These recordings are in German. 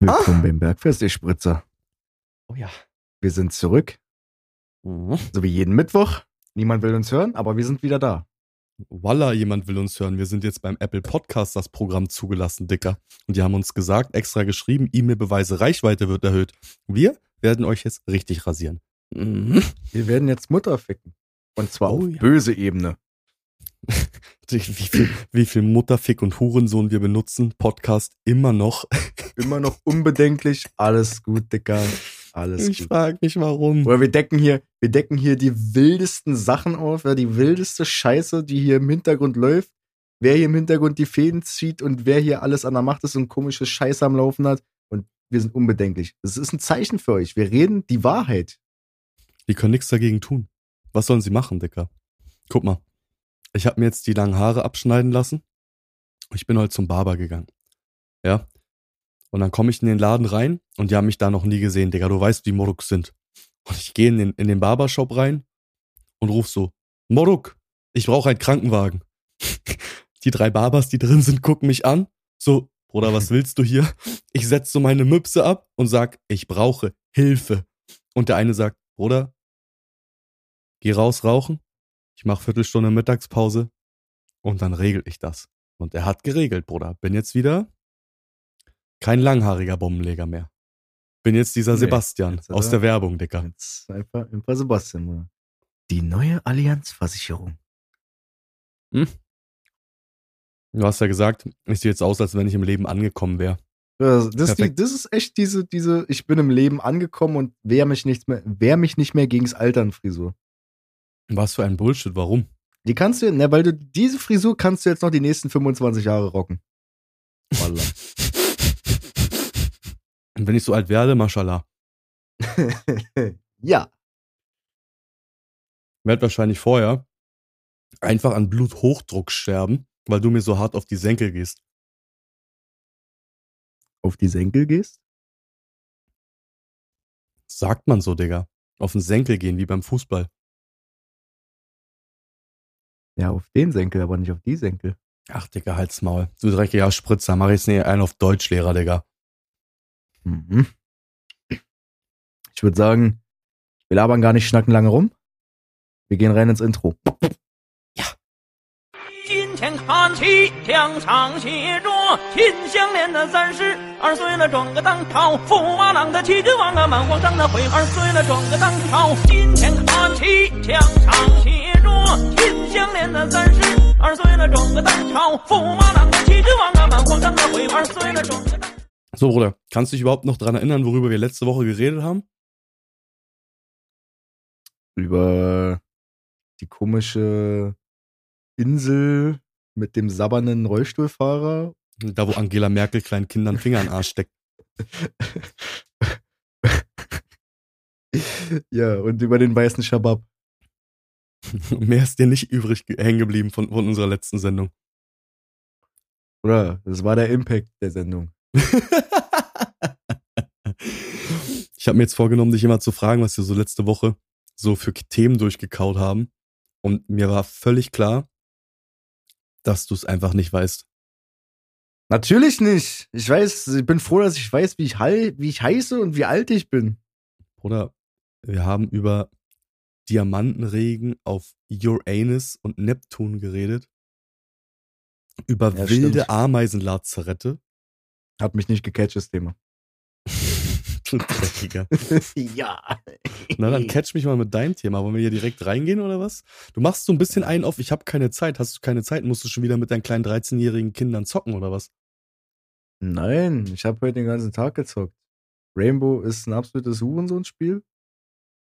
Willkommen beim Bergfest, ihr Spritzer. Oh ja. Wir sind zurück, Mhm. so wie jeden Mittwoch. Niemand will uns hören, aber wir sind wieder da. Walla, jemand will uns hören. Wir sind jetzt beim Apple Podcast das Programm zugelassen, Dicker. Und die haben uns gesagt, extra geschrieben, E-Mail-Beweise, Reichweite wird erhöht. Wir werden euch jetzt richtig rasieren. Mhm. Wir werden jetzt Mutter ficken. Und zwar Oh auf ja. böse Ebene. Wie viel, wie viel Mutterfick und Hurensohn wir benutzen. Podcast immer noch. Immer noch unbedenklich. Alles gut, Dicker. Alles Ich gut. frage mich warum. Oder wir decken hier, wir decken hier die wildesten Sachen auf, ja, die wildeste Scheiße, die hier im Hintergrund läuft. Wer hier im Hintergrund die Fäden zieht und wer hier alles an der Macht ist und komische Scheiße am Laufen hat. Und wir sind unbedenklich. Das ist ein Zeichen für euch. Wir reden die Wahrheit. Die können nichts dagegen tun. Was sollen sie machen, Dicker? Guck mal. Ich habe mir jetzt die langen Haare abschneiden lassen. Ich bin heute zum Barber gegangen. Ja. Und dann komme ich in den Laden rein und die haben mich da noch nie gesehen, Digga. Du weißt, wie Moruks sind. Und ich gehe in den, in den Barbershop rein und ruf so, Moruk, ich brauche einen Krankenwagen. Die drei Barbers, die drin sind, gucken mich an. So, Bruder, was willst du hier? Ich setz so meine Müpse ab und sag, ich brauche Hilfe. Und der eine sagt, Bruder, geh raus rauchen. Ich mach Viertelstunde Mittagspause und dann regel ich das. Und er hat geregelt, Bruder. Bin jetzt wieder kein langhaariger Bombenleger mehr. Bin jetzt dieser Nee, Sebastian jetzt, aus oder? der Werbung, Dicker. Jetzt einfach, einfach Sebastian, oder? Die neue Allianzversicherung. Du hast ja gesagt, ich sehe jetzt aus, als wenn ich im Leben angekommen wäre. Das, die, das ist echt diese, diese, ich bin im Leben angekommen und wehr mich nicht mehr, wehr mich nicht mehr gegens Altern Frisur. Was für ein Bullshit, warum? Die kannst du, ne, weil du, diese Frisur kannst du jetzt noch die nächsten 25 Jahre rocken. Wallah. Und wenn ich so alt werde, mashallah. ja. Werd wahrscheinlich vorher einfach an Bluthochdruck sterben, weil du mir so hart auf die Senkel gehst. Auf die Senkel gehst? Sagt man so, Digga. Auf den Senkel gehen, wie beim Fußball. Ja, auf den Senkel, aber nicht auf die Senkel. Ach, Digga, halt's Maul. Du dreckiger Spritzer, mach jetzt nicht einen auf Deutschlehrer, Digga. Mhm. Ich würde sagen, wir labern gar nicht schnacken lange rum. Wir gehen rein ins Intro. 今天看齐，墙上写着“秦香莲的三十二岁了，转个当朝；驸马郎的齐君王啊，满皇上的悔二岁了，转个当朝。今天看齐，墙上写 着“秦香莲的三十二岁了，转个当朝；驸马郎的齐君王啊，满皇上的悔二岁了，转个当。 So, Bruder, kannst du dich überhaupt noch dran erinnern, worüber wir letzte Woche geredet haben? Über die komische Insel mit dem sabbernden Rollstuhlfahrer. Da, wo Angela Merkel kleinen Kindern Finger in den Arsch steckt. ja, und über den weißen Schabab. Mehr ist dir nicht übrig ge- hängen geblieben von, von unserer letzten Sendung. Oder? Das war der Impact der Sendung. Ich habe mir jetzt vorgenommen, dich immer zu fragen, was wir so letzte Woche so für Themen durchgekaut haben. Und mir war völlig klar, dass du es einfach nicht weißt. Natürlich nicht. Ich weiß, ich bin froh, dass ich weiß, wie ich, wie ich heiße und wie alt ich bin. Bruder, wir haben über Diamantenregen auf Uranus und Neptun geredet. Über Ja, wilde stimmt. Ameisenlazarette. Hat mich nicht gecatcht, das Thema. Du Dreckiger. ja. Na dann catch mich mal mit deinem Thema. Wollen wir hier direkt reingehen oder was? Du machst so ein bisschen einen auf, ich habe keine Zeit. Hast du keine Zeit, musst du schon wieder mit deinen kleinen 13-jährigen Kindern zocken oder was? Nein, ich habe heute den ganzen Tag gezockt. Rainbow ist ein absolutes Hurensohn-Spiel.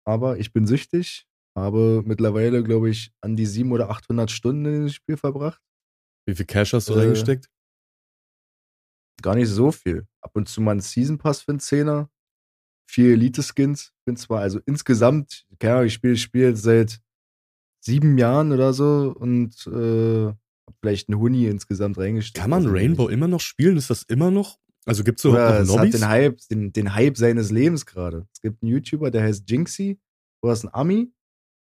Aber ich bin süchtig. Habe mittlerweile, glaube ich, an die 700 oder 800 Stunden in das Spiel verbracht. Wie viel Cash hast du Äh, reingesteckt? Gar nicht so viel. Ab und zu mal einen Season Pass für einen Zehner. Vier Elite-Skins. Bin zwar, also insgesamt, keine Ahnung, ich spiele das Spiel seit sieben Jahren oder so und äh, vielleicht einen Huni insgesamt reingesteckt. Kann man Rainbow immer noch spielen? Ist das immer noch? Also gibt's Oder überhaupt es noch hat Lobbys? den Hype, den, den Hype seines Lebens gerade. Es gibt einen YouTuber, der heißt Jinxie, oder ist ein Ami,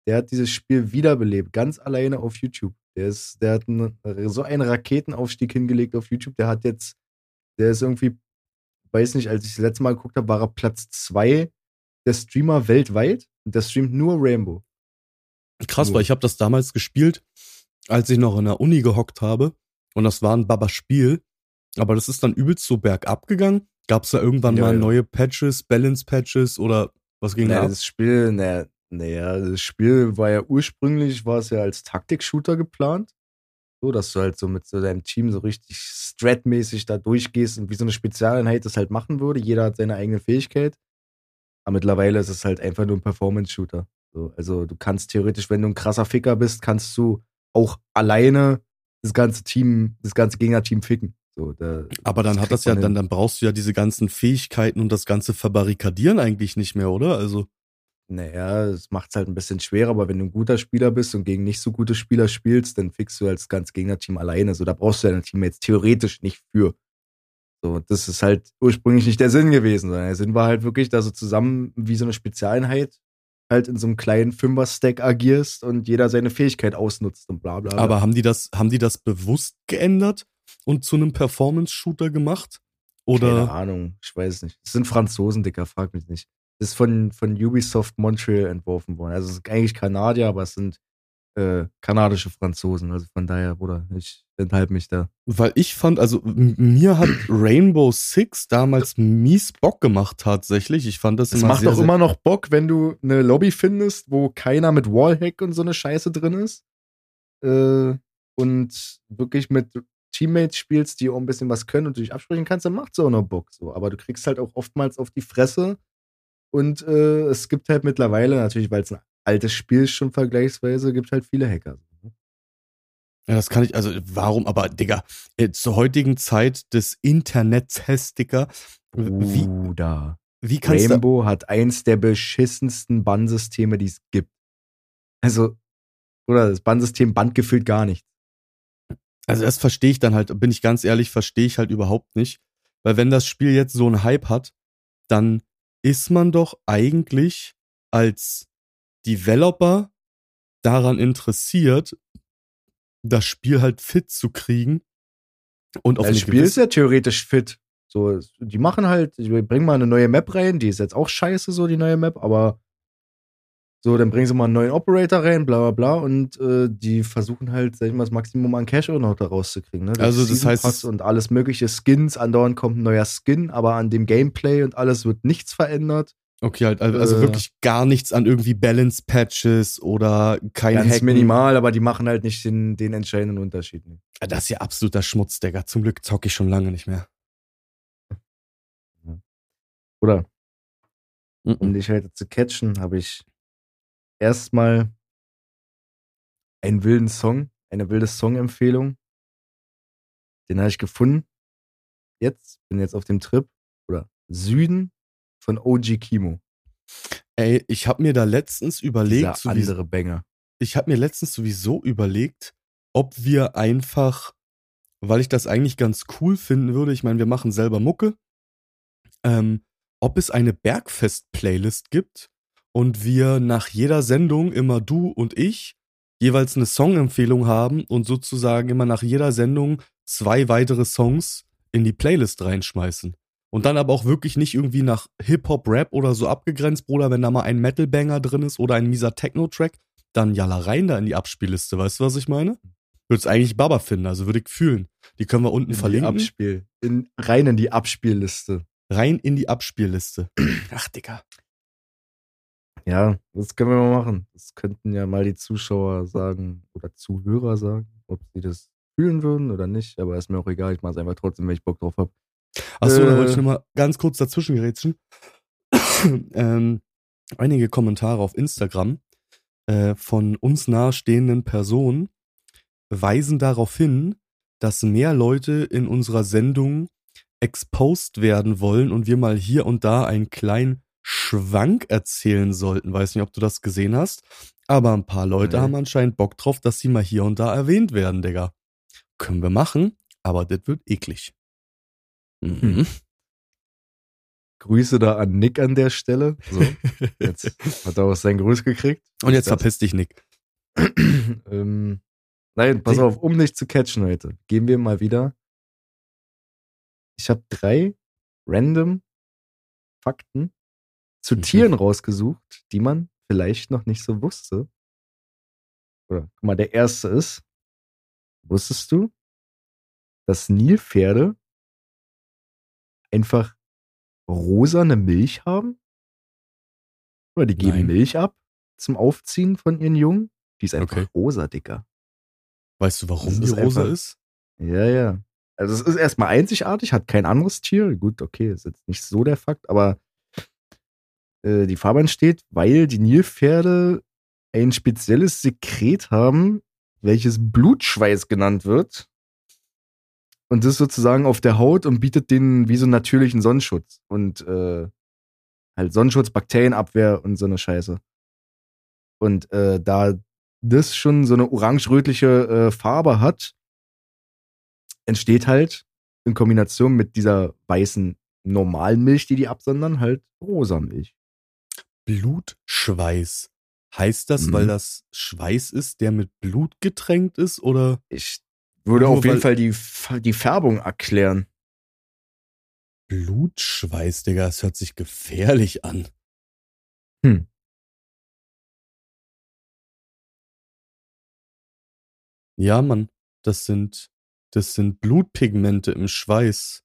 der hat dieses Spiel wiederbelebt, ganz alleine auf YouTube. Der ist, der hat einen, so einen Raketenaufstieg hingelegt auf YouTube, der hat jetzt, der ist irgendwie weiß nicht, als ich das letzte Mal geguckt habe, war er Platz zwei der Streamer weltweit und der streamt nur Rainbow. Krass, Nur. weil ich habe das damals gespielt, als ich noch in der Uni gehockt habe. Und das war ein Baba-Spiel. Aber das ist dann übelst so bergab gegangen. Gab es da irgendwann Ja, mal ja. neue Patches, Balance-Patches oder was ging da Naja, ab? das Spiel, naja, naja, das Spiel war ja ursprünglich, war es ja als Taktik-Shooter geplant. So, dass du halt so mit so deinem Team so richtig stratmäßig da durchgehst und wie so eine Spezialeinheit das halt machen würde. Jeder hat seine eigene Fähigkeit. Aber mittlerweile ist es halt einfach nur ein Performance-Shooter. So, also du kannst theoretisch, wenn du ein krasser Ficker bist, kannst du auch alleine das ganze Team, das ganze Gegnerteam ficken. So, da, Aber dann hat das ja, dann, dann brauchst du ja diese ganzen Fähigkeiten und das ganze Verbarrikadieren eigentlich nicht mehr, oder? Also, Naja, das macht es halt ein bisschen schwerer, aber wenn du ein guter Spieler bist und gegen nicht so gute Spieler spielst, dann fixst du als ganz Gegnerteam alleine. So, da brauchst du dein Team jetzt theoretisch nicht für. So, das ist halt ursprünglich nicht der Sinn gewesen, sondern der Sinn war halt wirklich, dass du zusammen wie so eine Spezialeinheit halt in so einem kleinen Fünfer-Stack agierst und jeder seine Fähigkeit ausnutzt und bla bla bla. aber haben die das, haben die das bewusst geändert und zu einem Performance-Shooter gemacht? Keine Oder? Ahnung, ich weiß nicht. Das sind Franzosen, Dicker, frag mich nicht. Ist von, von Ubisoft Montreal entworfen worden. Also es ist eigentlich Kanadier, aber es sind äh, kanadische Franzosen. Also von daher, Bruder, ich enthalte mich da. Weil ich fand, also mir hat Rainbow Six damals mies Bock gemacht tatsächlich. Ich fand das Es immer macht sehr, doch sehr, immer noch Bock, wenn du eine Lobby findest, wo keiner mit Wallhack und so eine Scheiße drin ist. Äh, und wirklich mit Teammates spielst, die auch ein bisschen was können und du dich absprechen kannst, dann macht's auch noch Bock. So. Aber du kriegst halt auch oftmals auf die Fresse. Und äh, es gibt halt mittlerweile, natürlich, weil es ein altes Spiel ist schon vergleichsweise, gibt halt viele Hacker. Ja, das kann ich, also warum, aber Digga, äh, zur heutigen Zeit des Internets, Digga, wie, Bruder. wie kannst Rainbow hat eins der beschissensten Bannsysteme, die es gibt. Also, oder das Bannsystem bandgefühlt gar nicht. also das verstehe ich dann halt, bin ich ganz ehrlich, verstehe ich halt überhaupt nicht. Weil wenn das Spiel jetzt so einen Hype hat, dann ist man doch eigentlich als Developer daran interessiert, das Spiel halt fit zu kriegen. Und auf das Spiel ist ja theoretisch fit. So, die machen halt, die bringen mal eine neue Map rein, die ist jetzt auch scheiße, so die neue Map, aber so, dann bringen sie mal einen neuen Operator rein, bla bla bla, und äh, die versuchen halt, sag ich mal, das Maximum an Cash auch noch da rauszukriegen. Ne? Also das Season heißt, und alles mögliche Skins, andauernd kommt ein neuer Skin, aber an dem Gameplay und alles wird nichts verändert. Okay, halt, also Äh, wirklich gar nichts an irgendwie Balance-Patches oder kein Ganz Hacken. minimal, aber die machen halt nicht den, den entscheidenden Unterschied. Ne? Das ist ja absoluter Schmutz, Digga. Zum Glück zocke ich schon lange nicht mehr. Oder? Um Mhm. dich heute zu catchen, habe ich erstmal einen wilden Song, eine wilde Song-Empfehlung. Den habe ich gefunden. Jetzt, bin jetzt auf dem Trip. Oder Süden von OG Kimo. Ey, ich habe mir da letztens Dieser überlegt, sowieso, andere Banger. ich habe mir letztens sowieso überlegt, ob wir einfach, weil ich das eigentlich ganz cool finden würde, ich meine, wir machen selber Mucke, ähm, ob es eine Bergfest-Playlist gibt und wir nach jeder Sendung immer du und ich jeweils eine Songempfehlung haben und sozusagen immer nach jeder Sendung zwei weitere Songs in die Playlist reinschmeißen. Und dann aber auch wirklich nicht irgendwie nach Hip-Hop, Rap oder so abgegrenzt, Bruder, wenn da mal ein Metal-Banger drin ist oder ein mieser Techno-Track, dann jalla rein da in die Abspielliste, weißt du, was ich meine? Würde es eigentlich Baba finden, also würde ich fühlen. Die können wir unten In die verlinken. Abspiel. In, rein in die Abspielliste. rein in die Abspielliste. Ach, Digga. Ja, das können wir mal machen. Das könnten ja mal die Zuschauer sagen oder Zuhörer sagen, ob sie das fühlen würden oder nicht. Aber ist mir auch egal. Ich mache es einfach trotzdem, wenn ich Bock drauf habe. Achso, da Äh. wollte ich nochmal ganz kurz dazwischen gerätschen. ähm, einige Kommentare auf Instagram äh, von uns nahestehenden Personen weisen darauf hin, dass mehr Leute in unserer Sendung exposed werden wollen und wir mal hier und da einen kleinen Schwank erzählen sollten. Weiß nicht, ob du das gesehen hast, aber ein paar Leute Nee. haben anscheinend Bock drauf, dass sie mal hier und da erwähnt werden, Digga. Können wir machen, aber das wird eklig. Mhm. Grüße da an Nick an der Stelle. So, jetzt hat er auch seinen Gruß gekriegt. Und jetzt verpiss dich, Nick. ähm, nein, pass auf, um dich zu catchen heute, gehen wir mal wieder. Ich habe drei random Fakten zu Mhm. Tieren rausgesucht, die man vielleicht noch nicht so wusste. Oder guck mal, der erste ist, wusstest du, dass Nilpferde einfach rosane Milch haben? Oder die geben Nein. Milch ab zum Aufziehen von ihren Jungen? Die ist einfach Okay. rosa, Dicker. Weißt du, warum Das die ist rosa einfach- ist? Ja, ja. Also es ist erstmal einzigartig, hat kein anderes Tier. Gut, okay, ist jetzt nicht so der Fakt, aber äh, die Farbe entsteht, weil die Nilpferde ein spezielles Sekret haben, welches Blutschweiß genannt wird. Und das sozusagen auf der Haut und bietet denen wie so einen natürlichen Sonnenschutz. Und äh, halt Sonnenschutz, Bakterienabwehr und so eine Scheiße. Und äh, da das schon so eine orange-rötliche äh, Farbe hat, entsteht halt in Kombination mit dieser weißen normalen Milch, die die absondern, halt rosa Milch. Blutschweiß. Heißt das, Mhm. weil das Schweiß ist, der mit Blut getränkt ist? Oder Ich würde auf jeden Fall die, die Färbung erklären. Blutschweiß, Digga? Das hört sich gefährlich an. Hm. Ja, Mann, das sind, das sind Blutpigmente im Schweiß.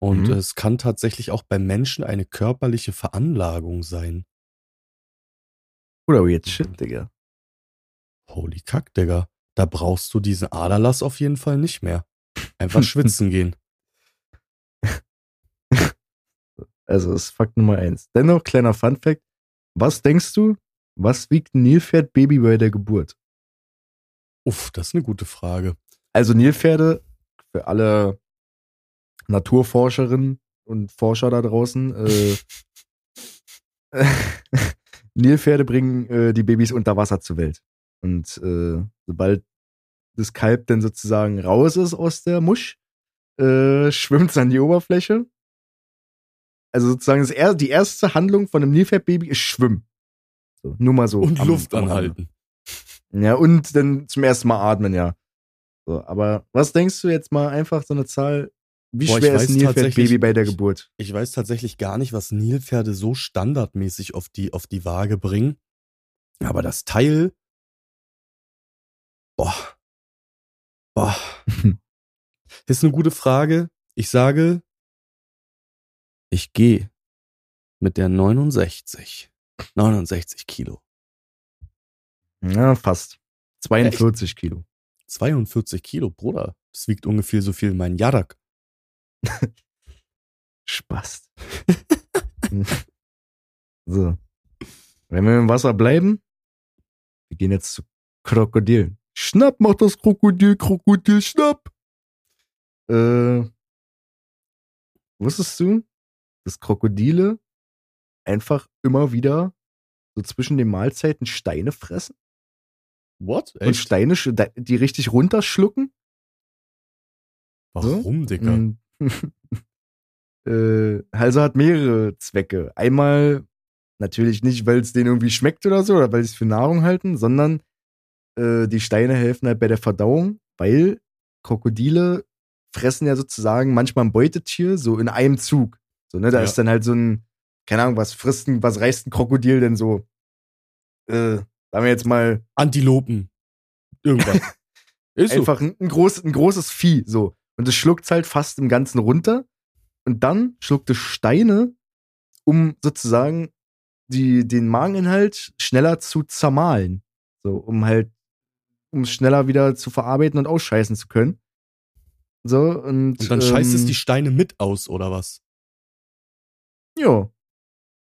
Und Mhm. es kann tatsächlich auch beim Menschen eine körperliche Veranlagung sein. Oder weird shit, Digga. Holy Kack, Digga. Da brauchst du diesen Aderlass auf jeden Fall nicht mehr. Einfach schwitzen gehen. Also das ist Fakt Nummer eins. Dennoch, kleiner Funfact. Was denkst du, was wiegt ein Nilpferdbaby bei der Geburt? Uff, das ist eine gute Frage. Also Nilpferde, für alle Naturforscherinnen und Forscher da draußen, äh, Nilpferde bringen äh, die Babys unter Wasser zur Welt. Und äh, sobald das Kalb dann sozusagen raus ist aus der Musch, äh, schwimmt es an die Oberfläche. Also sozusagen das er die erste Handlung von einem Nilpferdbaby ist Schwimmen. So, nur mal so. Und am- Luft am anhalten. Ja, und dann zum ersten Mal atmen, ja. So, aber was denkst du jetzt mal einfach so eine Zahl? Wie Boah, ich schwer ist Nilpferdbaby bei der ich- Geburt? Ich weiß tatsächlich gar nicht, was Nilpferde so standardmäßig auf die, auf die Waage bringen. Aber das Teil. Boah. Boah. Ist eine gute Frage. Ich sage, ich gehe mit der 69. 69 Kilo. Ja, fast. 42 Kilo. 42 Kilo, Bruder. Das wiegt ungefähr so viel wie mein Jarak. Spaß. so. Wenn wir im Wasser bleiben, wir gehen jetzt zu Krokodilen. Schnapp, mach das Krokodil, Krokodil, schnapp. Äh, wusstest du, dass Krokodile einfach immer wieder so zwischen den Mahlzeiten Steine fressen? What? Und Steine, die richtig runterschlucken? Warum, Dicker? Äh, also hat mehrere Zwecke. Einmal natürlich nicht, weil es denen irgendwie schmeckt oder so, oder weil sie es für Nahrung halten, sondern äh, die Steine helfen halt bei der Verdauung, weil Krokodile fressen ja sozusagen manchmal ein Beutetier so in einem Zug. So, ne, da Ja. ist dann halt so ein, keine Ahnung, was frisst ein, was reißt ein Krokodil denn so? Äh, sagen wir jetzt mal, Antilopen. Irgendwas. Ist so. einfach ein, ein, groß, ein großes Vieh, so. Und es schluckt halt fast im Ganzen runter. Und dann schluckt es Steine, um sozusagen die, den Mageninhalt schneller zu zermahlen. So, um halt, um es schneller wieder zu verarbeiten und ausscheißen zu können. So, und. Und dann scheißt es ähm, die Steine mit aus, oder was? Ja.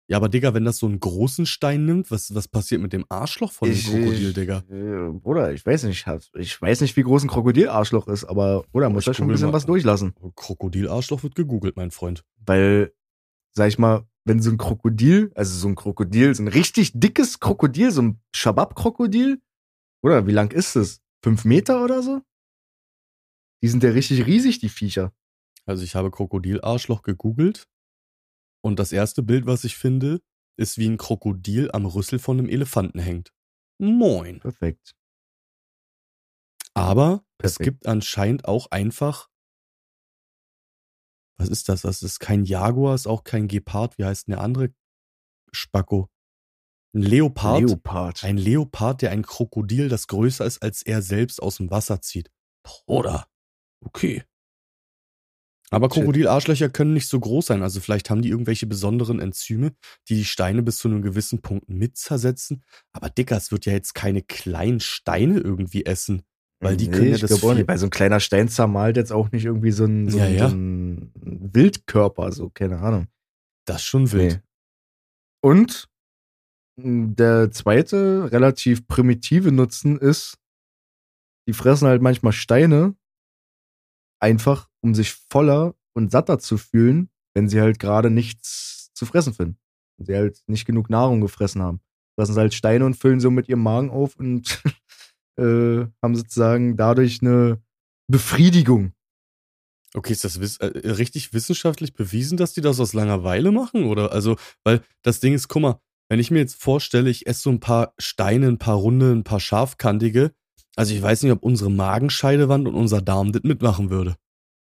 Ja, aber Digga, wenn das so einen großen Stein nimmt, was, was passiert mit dem Arschloch von dem Ich- Krokodil, ich- Digga? Äh, Bruder, ich weiß nicht. Ich weiß nicht, wie groß ein Krokodilarschloch ist, aber, Bruder, muss ich da schon ein bisschen mal. was durchlassen. Krokodilarschloch wird gegoogelt, mein Freund. Weil, sag ich mal, wenn so ein Krokodil, also so ein Krokodil, so ein richtig dickes Krokodil, so ein Schabab-Krokodil, oder wie lang ist es? Fünf Meter oder so? Die sind ja richtig riesig, die Viecher. Also ich habe Krokodilarschloch gegoogelt und das erste Bild, was ich finde, ist wie ein Krokodil am Rüssel von einem Elefanten hängt. Moin. Perfekt. Aber es Perfekt. gibt anscheinend auch einfach was ist das? Das ist kein Jaguar, ist auch kein Gepard. Wie heißt denn der andere Spacko? Ein Leopard. Leopard. Ein Leopard, der ein Krokodil, das größer ist als er selbst, aus dem Wasser zieht. Oder? Okay. Aber. Krokodilarschlöcher können nicht so groß sein. Also vielleicht haben die irgendwelche besonderen Enzyme, die die Steine bis zu einem gewissen Punkt mit zersetzen. Aber Dicker, es wird ja jetzt keine kleinen Steine irgendwie essen. Weil die können ja das glaub viel- weil so ein kleiner Stein zermalt jetzt auch nicht irgendwie so ein, so Ja, ja. So ein Wildkörper, so, keine Ahnung. Das ist schon wild. Nee. Und mh, der zweite relativ primitive Nutzen ist, die fressen halt manchmal Steine, einfach um sich voller und satter zu fühlen, wenn sie halt gerade nichts zu fressen finden. Wenn sie halt nicht genug Nahrung gefressen haben. Fressen sie halt Steine und füllen so mit ihrem Magen auf und äh, haben sozusagen dadurch eine Befriedigung. Okay, ist das wiss äh, richtig wissenschaftlich bewiesen, dass die das aus Langeweile machen? Oder also, weil das Ding ist, guck mal, wenn ich mir jetzt vorstelle, ich esse so ein paar Steine, ein paar runde, ein paar scharfkantige, also ich weiß nicht, ob unsere Magenscheidewand und unser Darm das mitmachen würde.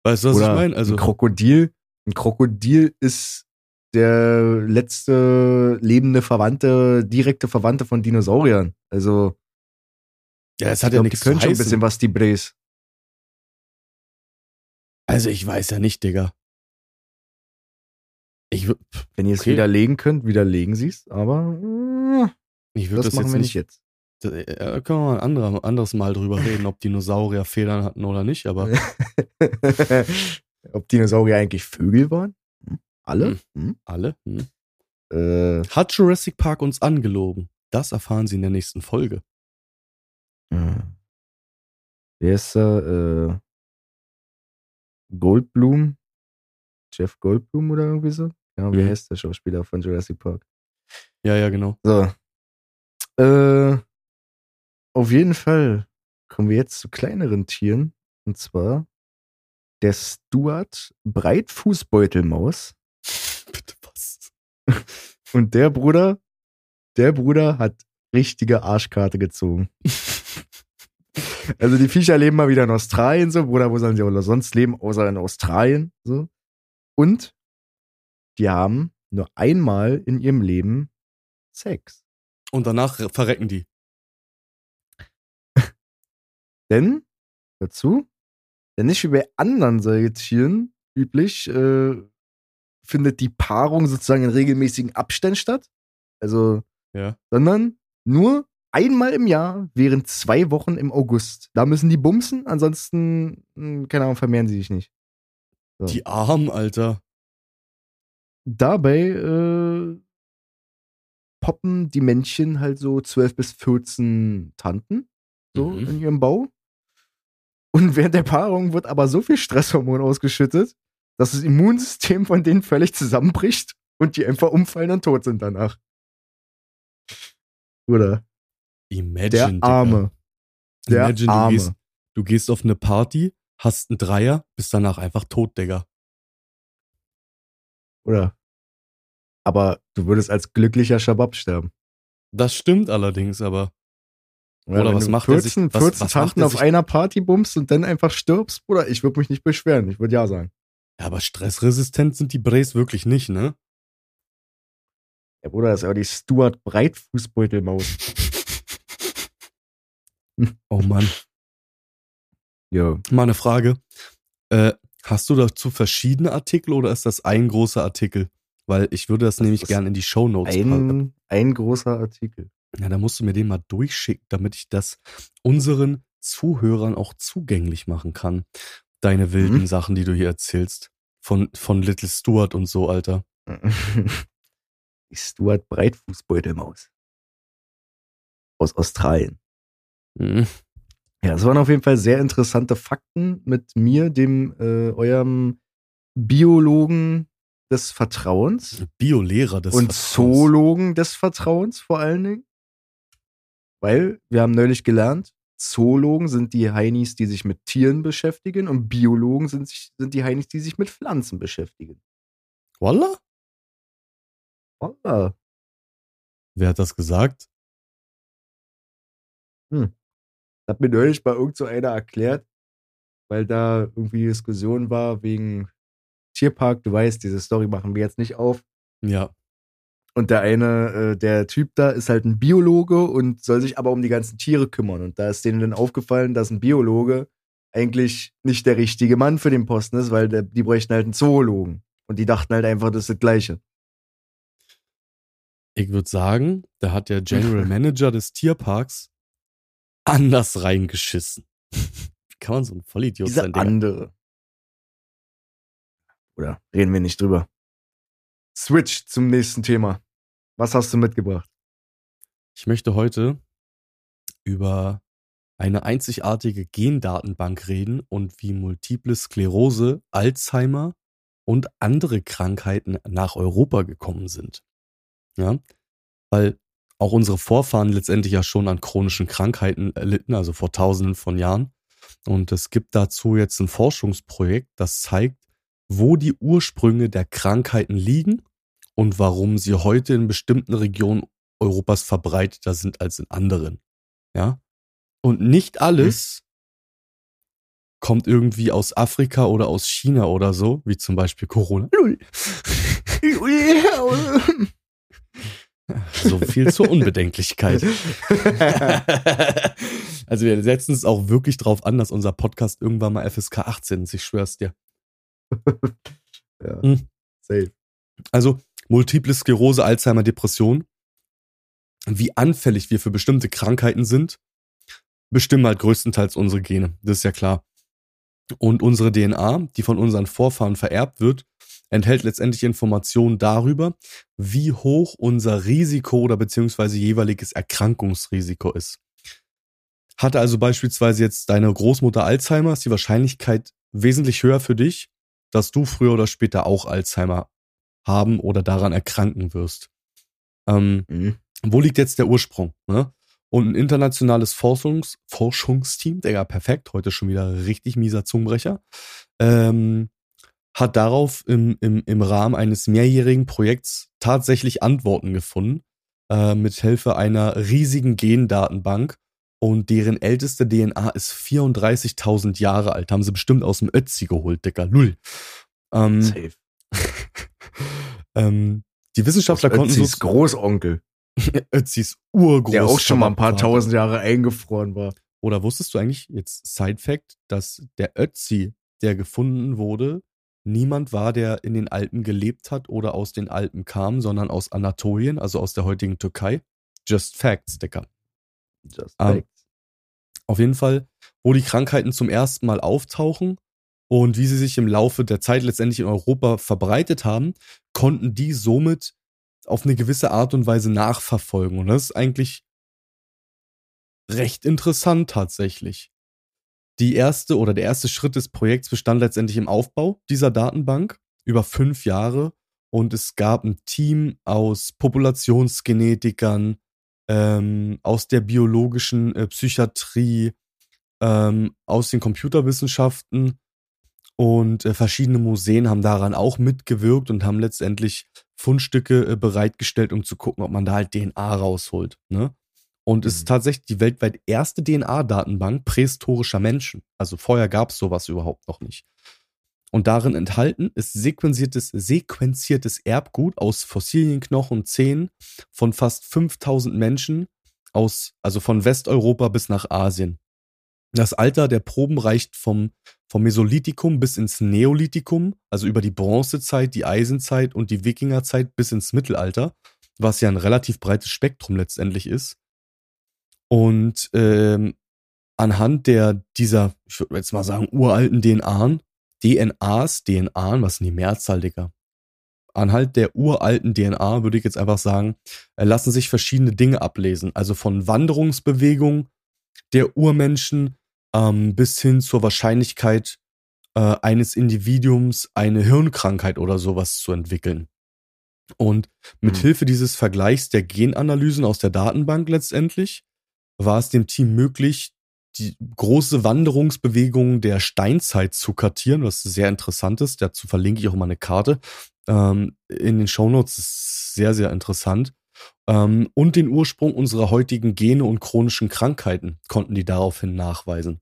Weißt du, was Oder ich meine? Also, ein Krokodil. Ein Krokodil ist der letzte lebende Verwandte, direkte Verwandte von Dinosauriern. Also, ja, es ich hat ja glaub, die nichts zu können schon ein bisschen was, die Brees. Also ich weiß ja nicht, Digga. Ich, wür- Wenn ihr es Okay. widerlegen könnt, widerlegen sie es, aber äh, ich würde das, das, machen jetzt wir nicht jetzt. Da äh, können wir mal ein anderer, anderes Mal drüber reden, ob Dinosaurier Federn hatten oder nicht, aber Ob Dinosaurier eigentlich Vögel waren? Hm? Alle? Hm? alle. Hm. Äh, Hat Jurassic Park uns angelogen? Das erfahren Sie in der nächsten Folge. äh, wer ist da? Äh, Goldblum? Jeff Goldblum oder irgendwie so? Ja, wie Mhm. heißt der Schauspieler von Jurassic Park? Ja, ja, genau. So. Äh, auf jeden Fall kommen wir jetzt zu kleineren Tieren. Und zwar der Stuart Breitfußbeutelmaus. Bitte was? Und der Bruder, der Bruder hat richtige Arschkarte gezogen. Also die Viecher leben mal wieder in Australien so. Bruder, wo sollen sie auch sonst leben, außer in Australien so. Und die haben nur einmal in ihrem Leben Sex. Und danach verrecken die. Denn, dazu, denn nicht wie bei anderen Säugetieren üblich, äh, findet die Paarung sozusagen in regelmäßigen Abständen statt. Also, Ja. sondern nur einmal im Jahr während zwei Wochen im August. Da müssen die bumsen, ansonsten, mh, keine Ahnung, vermehren sie sich nicht. So. Die Armen, Alter. Dabei äh, poppen die Männchen halt so 12 bis 14 Tanten so Mhm. in ihrem Bau. Und während der Paarung wird aber so viel Stresshormon ausgeschüttet, dass das Immunsystem von denen völlig zusammenbricht und die einfach umfallen und tot sind danach. Oder Imagine, der. Arme. Der Imagine, du Arme. gehst, du gehst auf eine Party, hast einen Dreier, bist danach einfach tot, Digga. Oder. Aber du würdest als glücklicher Schabab sterben. Das stimmt allerdings, aber Ja, Oder was macht er sich- 14, was- 14 was Tanten auf einer Party bummst und dann einfach stirbst, Bruder, ich würde mich nicht beschweren. Ich würde ja sagen. ja, aber stressresistent sind die Brays wirklich nicht, ne? Ja, Bruder, das ist ja die Stuart Breitfußbeutelmaus. Oh Mann. Ja. Mal eine Frage. Äh, hast du dazu verschiedene Artikel oder ist das ein großer Artikel? Weil ich würde das, Das nämlich gerne in die Shownotes packen. Ein, ein großer Artikel. Ja, da musst du mir den mal durchschicken, damit ich das unseren Zuhörern auch zugänglich machen kann. Deine wilden Mhm. Sachen, die du hier erzählst. Von, von Little Stuart und so, Alter. die Stuart Breitfußbeutelmaus. Aus Australien. Mhm. Ja, das waren auf jeden Fall sehr interessante Fakten mit mir, dem äh, eurem Biologen des Vertrauens Biolehrer des und Vertrauens. Zoologen des Vertrauens vor allen Dingen. Weil wir haben neulich gelernt, Zoologen sind die Heinis, die sich mit Tieren beschäftigen und Biologen sind, sich- sind die Heinis, die sich mit Pflanzen beschäftigen. Wallah? Wallah. Wer hat das gesagt? Hat mir neulich bei irgend so einer erklärt, weil da irgendwie Diskussion war wegen Tierpark. Du weißt, diese Story machen wir jetzt nicht auf. Ja. Und der eine, äh, der Typ da ist halt ein Biologe und soll sich aber um die ganzen Tiere kümmern. Und da ist denen dann aufgefallen, dass ein Biologe eigentlich nicht der richtige Mann für den Posten ist, weil der, die bräuchten halt einen Zoologen. Und die dachten halt einfach, das ist das Gleiche. Ich würde sagen, da hat der General Manager des Tierparks anders reingeschissen. Wie kann man so ein Vollidiot Dieser sein? Digga? andere. Oder reden wir nicht drüber. Switch zum nächsten Thema. Was hast du mitgebracht? Ich möchte heute über eine einzigartige Gendatenbank reden und wie multiple Sklerose, Alzheimer und andere Krankheiten nach Europa gekommen sind. Ja, weil auch unsere Vorfahren letztendlich ja schon an chronischen Krankheiten erlitten, also vor tausenden von Jahren. Und es gibt dazu jetzt ein Forschungsprojekt, das zeigt, wo die Ursprünge der Krankheiten liegen und warum sie heute in bestimmten Regionen Europas verbreiteter sind als in anderen. Ja. Und nicht alles kommt irgendwie aus Afrika oder aus China oder so, wie zum Beispiel Corona. So viel zur Unbedenklichkeit. also wir setzen es auch wirklich drauf an, dass unser Podcast irgendwann mal FSK 18 ist, ich schwör's dir. ja, Hm. safe. Also multiple Sklerose, Alzheimer, Depression, wie anfällig wir für bestimmte Krankheiten sind, bestimmen halt größtenteils unsere Gene. Das ist ja klar. Und unsere DNA, die von unseren Vorfahren vererbt wird, enthält letztendlich Informationen darüber, wie hoch unser Risiko oder beziehungsweise jeweiliges Erkrankungsrisiko ist. Hatte also beispielsweise jetzt deine Großmutter Alzheimer, ist die Wahrscheinlichkeit wesentlich höher für dich, dass du früher oder später auch Alzheimer haben oder daran erkranken wirst. Ähm, Mhm. wo liegt jetzt der Ursprung? Ne? Und ein internationales Forschungs Forschungsteam, der ja perfekt, heute schon wieder richtig mieser Zungenbrecher, ähm, hat darauf im, im, im Rahmen eines mehrjährigen Projekts tatsächlich Antworten gefunden, äh, mit Hilfe einer riesigen Gendatenbank. Und deren älteste DNA ist 34.000 Jahre alt. Haben sie bestimmt aus dem Ötzi geholt, Dicker. Null. Ähm, Safe. ähm, die Wissenschaftler konnten so Ötzis Großonkel, Ötzis urgroß. der auch schon mal ein paar tausend Jahre eingefroren war. Oder wusstest du eigentlich, jetzt Side Fact, dass der Ötzi, der gefunden wurde, niemand war, der in den Alpen gelebt hat oder aus den Alpen kam, sondern aus Anatolien, also aus der heutigen Türkei? Just Facts, Dicker. Just facts. Auf jeden Fall, wo die Krankheiten zum ersten Mal auftauchen und wie sie sich im Laufe der Zeit letztendlich in Europa verbreitet haben, konnten die somit auf eine gewisse Art und Weise nachverfolgen. Und das ist eigentlich recht interessant tatsächlich. Die erste oder der erste Schritt des Projekts bestand letztendlich im Aufbau dieser Datenbank über fünf Jahre und es gab ein Team aus Populationsgenetikern, ähm, aus der biologischen äh, Psychiatrie, ähm, aus den Computerwissenschaften und äh, verschiedene Museen haben daran auch mitgewirkt und haben letztendlich Fundstücke äh, bereitgestellt, um zu gucken, ob man da halt DNA rausholt. Ne? Und es ist Mhm. tatsächlich die weltweit erste DNA-Datenbank prähistorischer Menschen. Also vorher gab es sowas überhaupt noch nicht. Und darin enthalten ist sequenziertes, sequenziertes Erbgut aus Fossilienknochen und Zähnen von fast 5000 Menschen aus, also von Westeuropa bis nach Asien. Das Alter der Proben reicht vom, vom Mesolithikum bis ins Neolithikum, also über die Bronzezeit, die Eisenzeit und die Wikingerzeit bis ins Mittelalter, was ja ein relativ breites Spektrum letztendlich ist. Und ähm, anhand der dieser, ich würde jetzt mal sagen, uralten DNA, DNAs, DNA, was denn die Mehrzahl, Digga? Anhand der uralten DNA würde ich jetzt einfach sagen, äh, lassen sich verschiedene Dinge ablesen. Also von Wanderungsbewegungen der Urmenschen ähm, bis hin zur Wahrscheinlichkeit äh, eines Individuums eine Hirnkrankheit oder sowas zu entwickeln. Und mit Hm. Hilfe dieses Vergleichs der Genanalysen aus der Datenbank letztendlich war es dem Team möglich, die große Wanderungsbewegungen der Steinzeit zu kartieren, was sehr interessant ist. Dazu verlinke ich auch mal eine Karte. Ähm, in den Shownotes ist sehr, sehr interessant. Ähm, und den Ursprung unserer heutigen Gene und chronischen Krankheiten konnten die daraufhin nachweisen.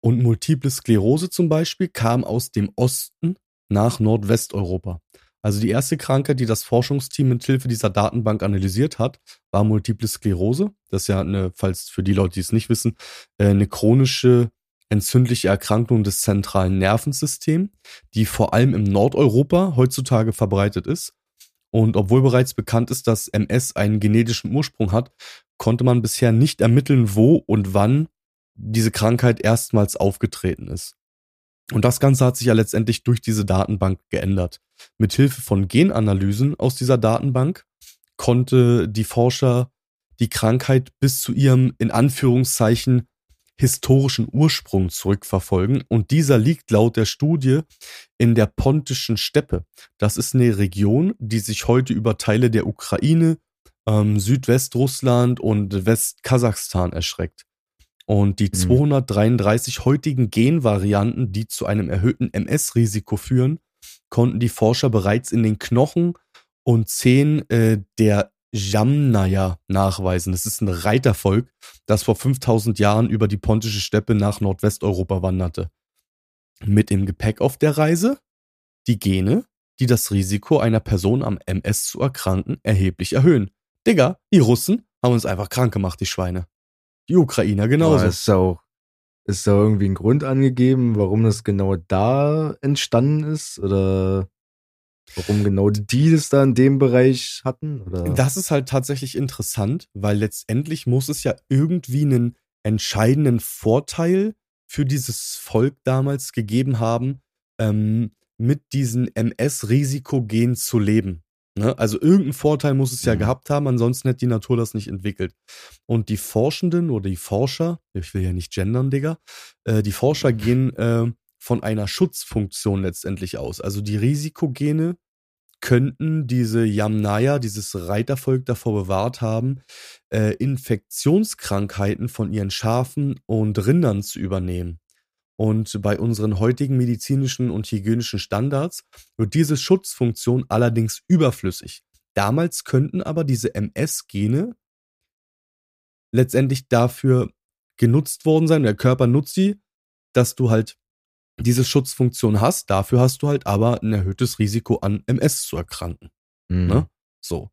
Und Multiple Sklerose zum Beispiel kam aus dem Osten nach Nordwesteuropa. Also die erste Krankheit, die das Forschungsteam mit Hilfe dieser Datenbank analysiert hat, war Multiple Sklerose. Das ist ja eine, falls für die Leute, die es nicht wissen, äh, eine chronische entzündliche Erkrankung des zentralen Nervensystems, die vor allem im Nordeuropa heutzutage verbreitet ist. Und obwohl bereits bekannt ist, dass MS einen genetischen Ursprung hat, konnte man bisher nicht ermitteln, wo und wann diese Krankheit erstmals aufgetreten ist. Und das Ganze hat sich ja letztendlich durch diese Datenbank geändert. Mit Hilfe von Genanalysen aus dieser Datenbank konnte die Forscher die Krankheit bis zu ihrem in Anführungszeichen historischen Ursprung zurückverfolgen und dieser liegt laut der Studie in der pontischen Steppe. Das ist eine Region, die sich heute über Teile der Ukraine, ähm, Südwestrussland und Westkasachstan erschreckt. Und die 233 mhm. heutigen Genvarianten, die zu einem erhöhten MS-Risiko führen, konnten die Forscher bereits in den Knochen und Zehen äh, der Jamnaya nachweisen. Das ist ein Reitervolk, das vor 5000 Jahren über die pontische Steppe nach Nordwesteuropa wanderte. Mit dem Gepäck auf der Reise die Gene, die das Risiko einer Person am MS zu erkranken erheblich erhöhen. Digga, die Russen haben uns einfach krank gemacht, die Schweine. Die Ukrainer genauso. Aber ist auch, ist da irgendwie ein Grund angegeben, warum das genau da entstanden ist? Oder warum genau die das da in dem Bereich hatten? Oder? Das ist halt tatsächlich interessant, weil letztendlich muss es ja irgendwie einen entscheidenden Vorteil für dieses Volk damals gegeben haben, ähm, mit diesen MS-Risikogen zu leben. Ne? Also irgendeinen Vorteil muss es ja mhm. gehabt haben, ansonsten hätte die Natur das nicht entwickelt. Und die Forschenden oder die Forscher, ich will ja nicht gendern, Digga, äh, die Forscher gehen äh, von einer Schutzfunktion letztendlich aus. Also die Risikogene könnten diese Yamnaya, dieses Reitervolk davor bewahrt haben, äh, Infektionskrankheiten von ihren Schafen und Rindern zu übernehmen. Und bei unseren heutigen medizinischen und hygienischen Standards wird diese Schutzfunktion allerdings überflüssig. Damals könnten aber diese MS-Gene letztendlich dafür genutzt worden sein, der Körper nutzt sie, dass du halt diese Schutzfunktion hast. Dafür hast du halt aber ein erhöhtes Risiko an MS zu erkranken. Mhm. Ne? So.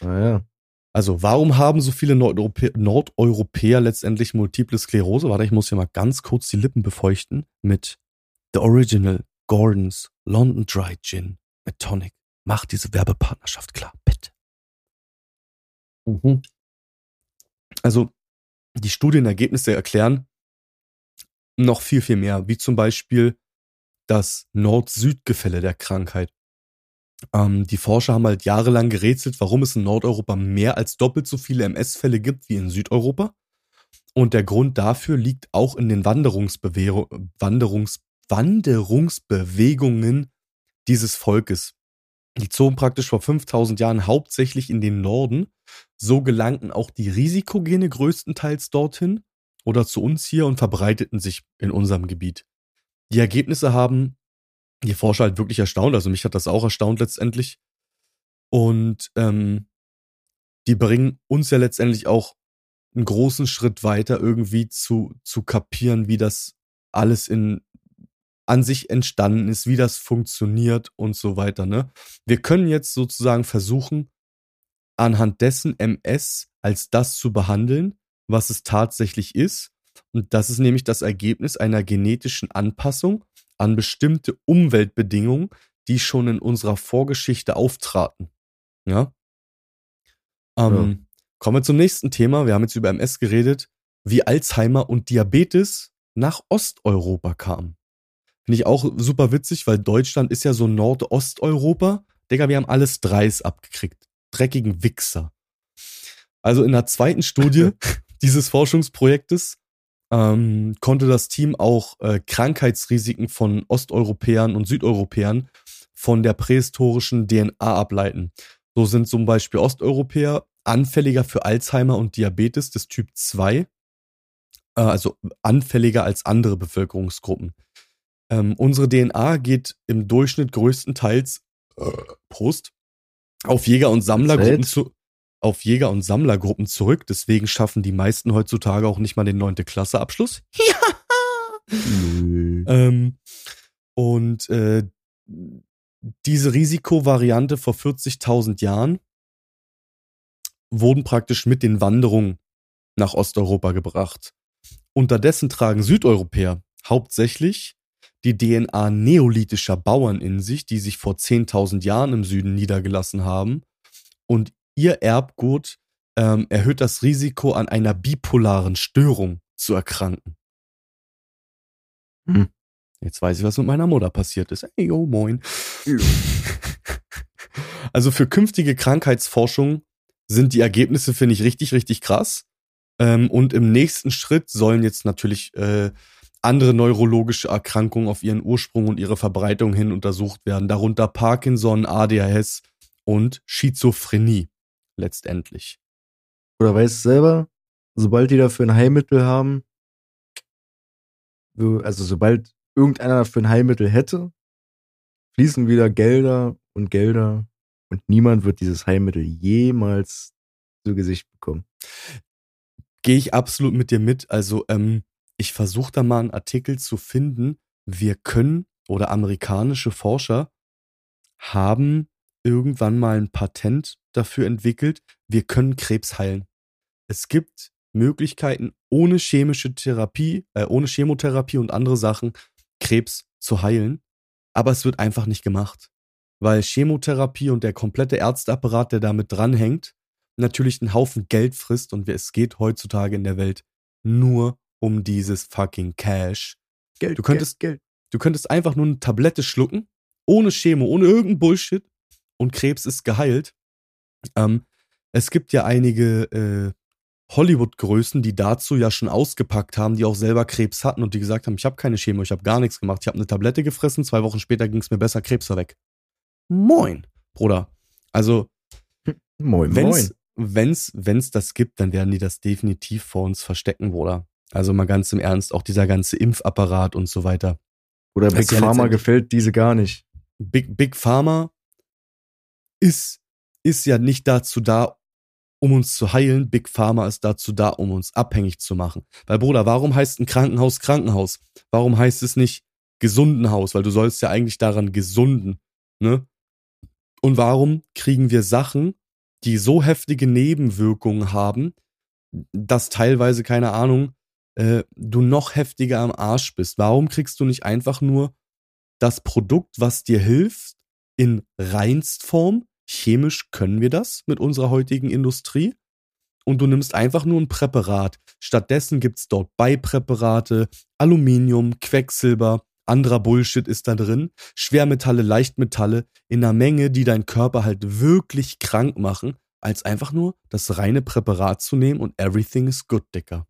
Ah, ja. Also, warum haben so viele Nordeuropä Nordeuropäer letztendlich Multiple Sklerose? Warte, ich muss hier mal ganz kurz die Lippen befeuchten mit The Original Gordons London Dry Gin mit Tonic. Mach diese Werbepartnerschaft klar, bitte. Mhm. Also, die Studienergebnisse erklären noch viel, viel mehr, wie zum Beispiel das Nord-Süd-Gefälle der Krankheit. Ähm, die Forscher haben halt jahrelang gerätselt, warum es in Nordeuropa mehr als doppelt so viele MS-Fälle gibt wie in Südeuropa. Und der Grund dafür liegt auch in den Wanderungs Wanderungsbewegungen dieses Volkes. Die zogen praktisch vor 5000 Jahren hauptsächlich in den Norden. So gelangten auch die Risikogene größtenteils dorthin oder zu uns hier und verbreiteten sich in unserem Gebiet. Die Ergebnisse haben die Forscher halt wirklich erstaunt. Also mich hat das auch erstaunt letztendlich. Und ähm, die bringen uns ja letztendlich auch einen großen Schritt weiter, irgendwie zu, zu kapieren, wie das alles in an sich entstanden ist, wie das funktioniert und so weiter. Ne? Wir können jetzt sozusagen versuchen, anhand dessen MS als das zu behandeln, was es tatsächlich ist. Und das ist nämlich das Ergebnis einer genetischen Anpassung an bestimmte Umweltbedingungen, die schon in unserer Vorgeschichte auftraten. Ja. Ähm, ja. Kommen wir zum nächsten Thema. Wir haben jetzt über MS geredet, wie Alzheimer und Diabetes nach Osteuropa kamen. Finde ich auch super witzig, weil Deutschland ist ja so Nordosteuropa. Digga, wir haben alles Dreis abgekriegt. Dreckigen Wichser. Also in der zweiten Studie dieses Forschungsprojektes ähm, konnte das Team auch äh, Krankheitsrisiken von Osteuropäern und Südeuropäern von der prähistorischen DNA ableiten. So sind zum Beispiel Osteuropäer anfälliger für Alzheimer und Diabetes des Typ 2, äh, also anfälliger als andere Bevölkerungsgruppen. Ähm, unsere DNA geht im Durchschnitt größtenteils äh, Prost auf Jäger- und Sammlergruppen zu, auf Jäger- und Sammlergruppen zurück. Deswegen schaffen die meisten heutzutage auch nicht mal den neunte Klasse Abschluss. Ja. ähm, und äh, diese Risikovariante vor 40.000 Jahren wurden praktisch mit den Wanderungen nach Osteuropa gebracht. Unterdessen tragen Südeuropäer hauptsächlich die DNA neolithischer Bauern in sich, die sich vor 10.000 Jahren im Süden niedergelassen haben. Und ihr Erbgut ähm, erhöht das Risiko, an einer bipolaren Störung zu erkranken. Hm. Jetzt weiß ich, was mit meiner Mutter passiert ist. Ey, yo, moin. also für künftige Krankheitsforschung sind die Ergebnisse, finde ich, richtig, richtig krass. Ähm, und im nächsten Schritt sollen jetzt natürlich äh, andere neurologische Erkrankungen auf ihren Ursprung und ihre Verbreitung hin untersucht werden, darunter Parkinson, ADHS und Schizophrenie letztendlich. Oder weißt selber, sobald die dafür ein Heilmittel haben, also sobald irgendeiner dafür ein Heilmittel hätte, fließen wieder Gelder und Gelder und niemand wird dieses Heilmittel jemals zu Gesicht bekommen. Gehe ich absolut mit dir mit. Also ähm, ich versuche da mal einen Artikel zu finden. Wir können oder amerikanische Forscher haben irgendwann mal ein Patent dafür entwickelt. Wir können Krebs heilen. Es gibt Möglichkeiten, ohne chemische Therapie, äh, ohne Chemotherapie und andere Sachen Krebs zu heilen. Aber es wird einfach nicht gemacht weil Chemotherapie und der komplette Ärzteapparat, der damit dranhängt, natürlich einen Haufen Geld frisst und es geht heutzutage in der Welt nur um dieses fucking Cash. Geld, du könntest, Geld, Geld. Du könntest einfach nur eine Tablette schlucken, ohne Chemo, ohne irgendein Bullshit und Krebs ist geheilt. Ähm, es gibt ja einige äh, Hollywood-Größen, die dazu ja schon ausgepackt haben, die auch selber Krebs hatten und die gesagt haben, ich habe keine Chemo, ich habe gar nichts gemacht, ich habe eine Tablette gefressen, zwei Wochen später ging es mir besser, Krebs war weg. Moin, Bruder. Also, moin, wenn's, moin. Wenn's, wenn's das gibt, dann werden die das definitiv vor uns verstecken, Bruder. Also mal ganz im Ernst, auch dieser ganze Impfapparat und so weiter. Oder Big ja Pharma gefällt diese gar nicht. Big, Big Pharma ist, ist ja nicht dazu da, um uns zu heilen. Big Pharma ist dazu da, um uns abhängig zu machen. Weil, Bruder, warum heißt ein Krankenhaus Krankenhaus? Warum heißt es nicht Gesundenhaus? Weil du sollst ja eigentlich daran gesunden, ne? Und warum kriegen wir Sachen, die so heftige Nebenwirkungen haben, dass teilweise, keine Ahnung, äh, du noch heftiger am Arsch bist? Warum kriegst du nicht einfach nur das Produkt, was dir hilft, in Reinstform? Chemisch können wir das mit unserer heutigen Industrie. Und du nimmst einfach nur ein Präparat. Stattdessen gibt's dort Beipräparate, Aluminium, Quecksilber, anderer Bullshit ist da drin. Schwermetalle, Leichtmetalle in einer Menge, die deinen Körper halt wirklich krank machen, als einfach nur das reine Präparat zu nehmen und everything is good, Dicker.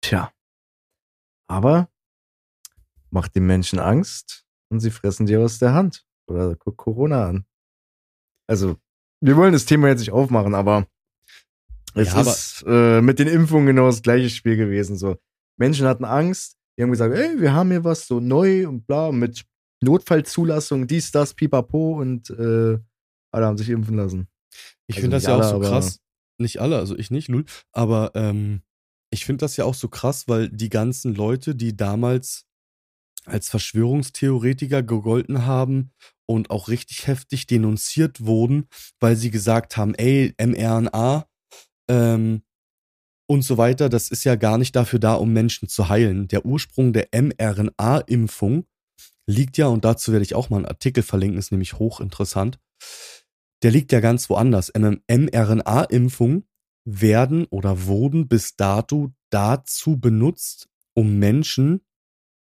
Tja. Aber macht den Menschen Angst und sie fressen dir aus der Hand. Oder guck Corona an. Also, wir wollen das Thema jetzt nicht aufmachen, aber es ja, ist äh, mit den Impfungen genau das gleiche Spiel gewesen. So, Menschen hatten Angst, die haben gesagt, ey, wir haben hier was so neu und bla, mit Notfallzulassung, dies, das, pipapo und äh, alle haben sich impfen lassen. Ich also finde das ja alle, auch so krass. Nicht alle, also ich nicht, null. Aber ähm, ich finde das ja auch so krass, weil die ganzen Leute, die damals als Verschwörungstheoretiker gegolten haben und auch richtig heftig denunziert wurden, weil sie gesagt haben, ey, mRNA, ähm, und so weiter, das ist ja gar nicht dafür da, um Menschen zu heilen. Der Ursprung der mRNA-Impfung liegt ja, und dazu werde ich auch mal einen Artikel verlinken, ist nämlich hochinteressant. Der liegt ja ganz woanders. mRNA-Impfungen werden oder wurden bis dato dazu benutzt, um Menschen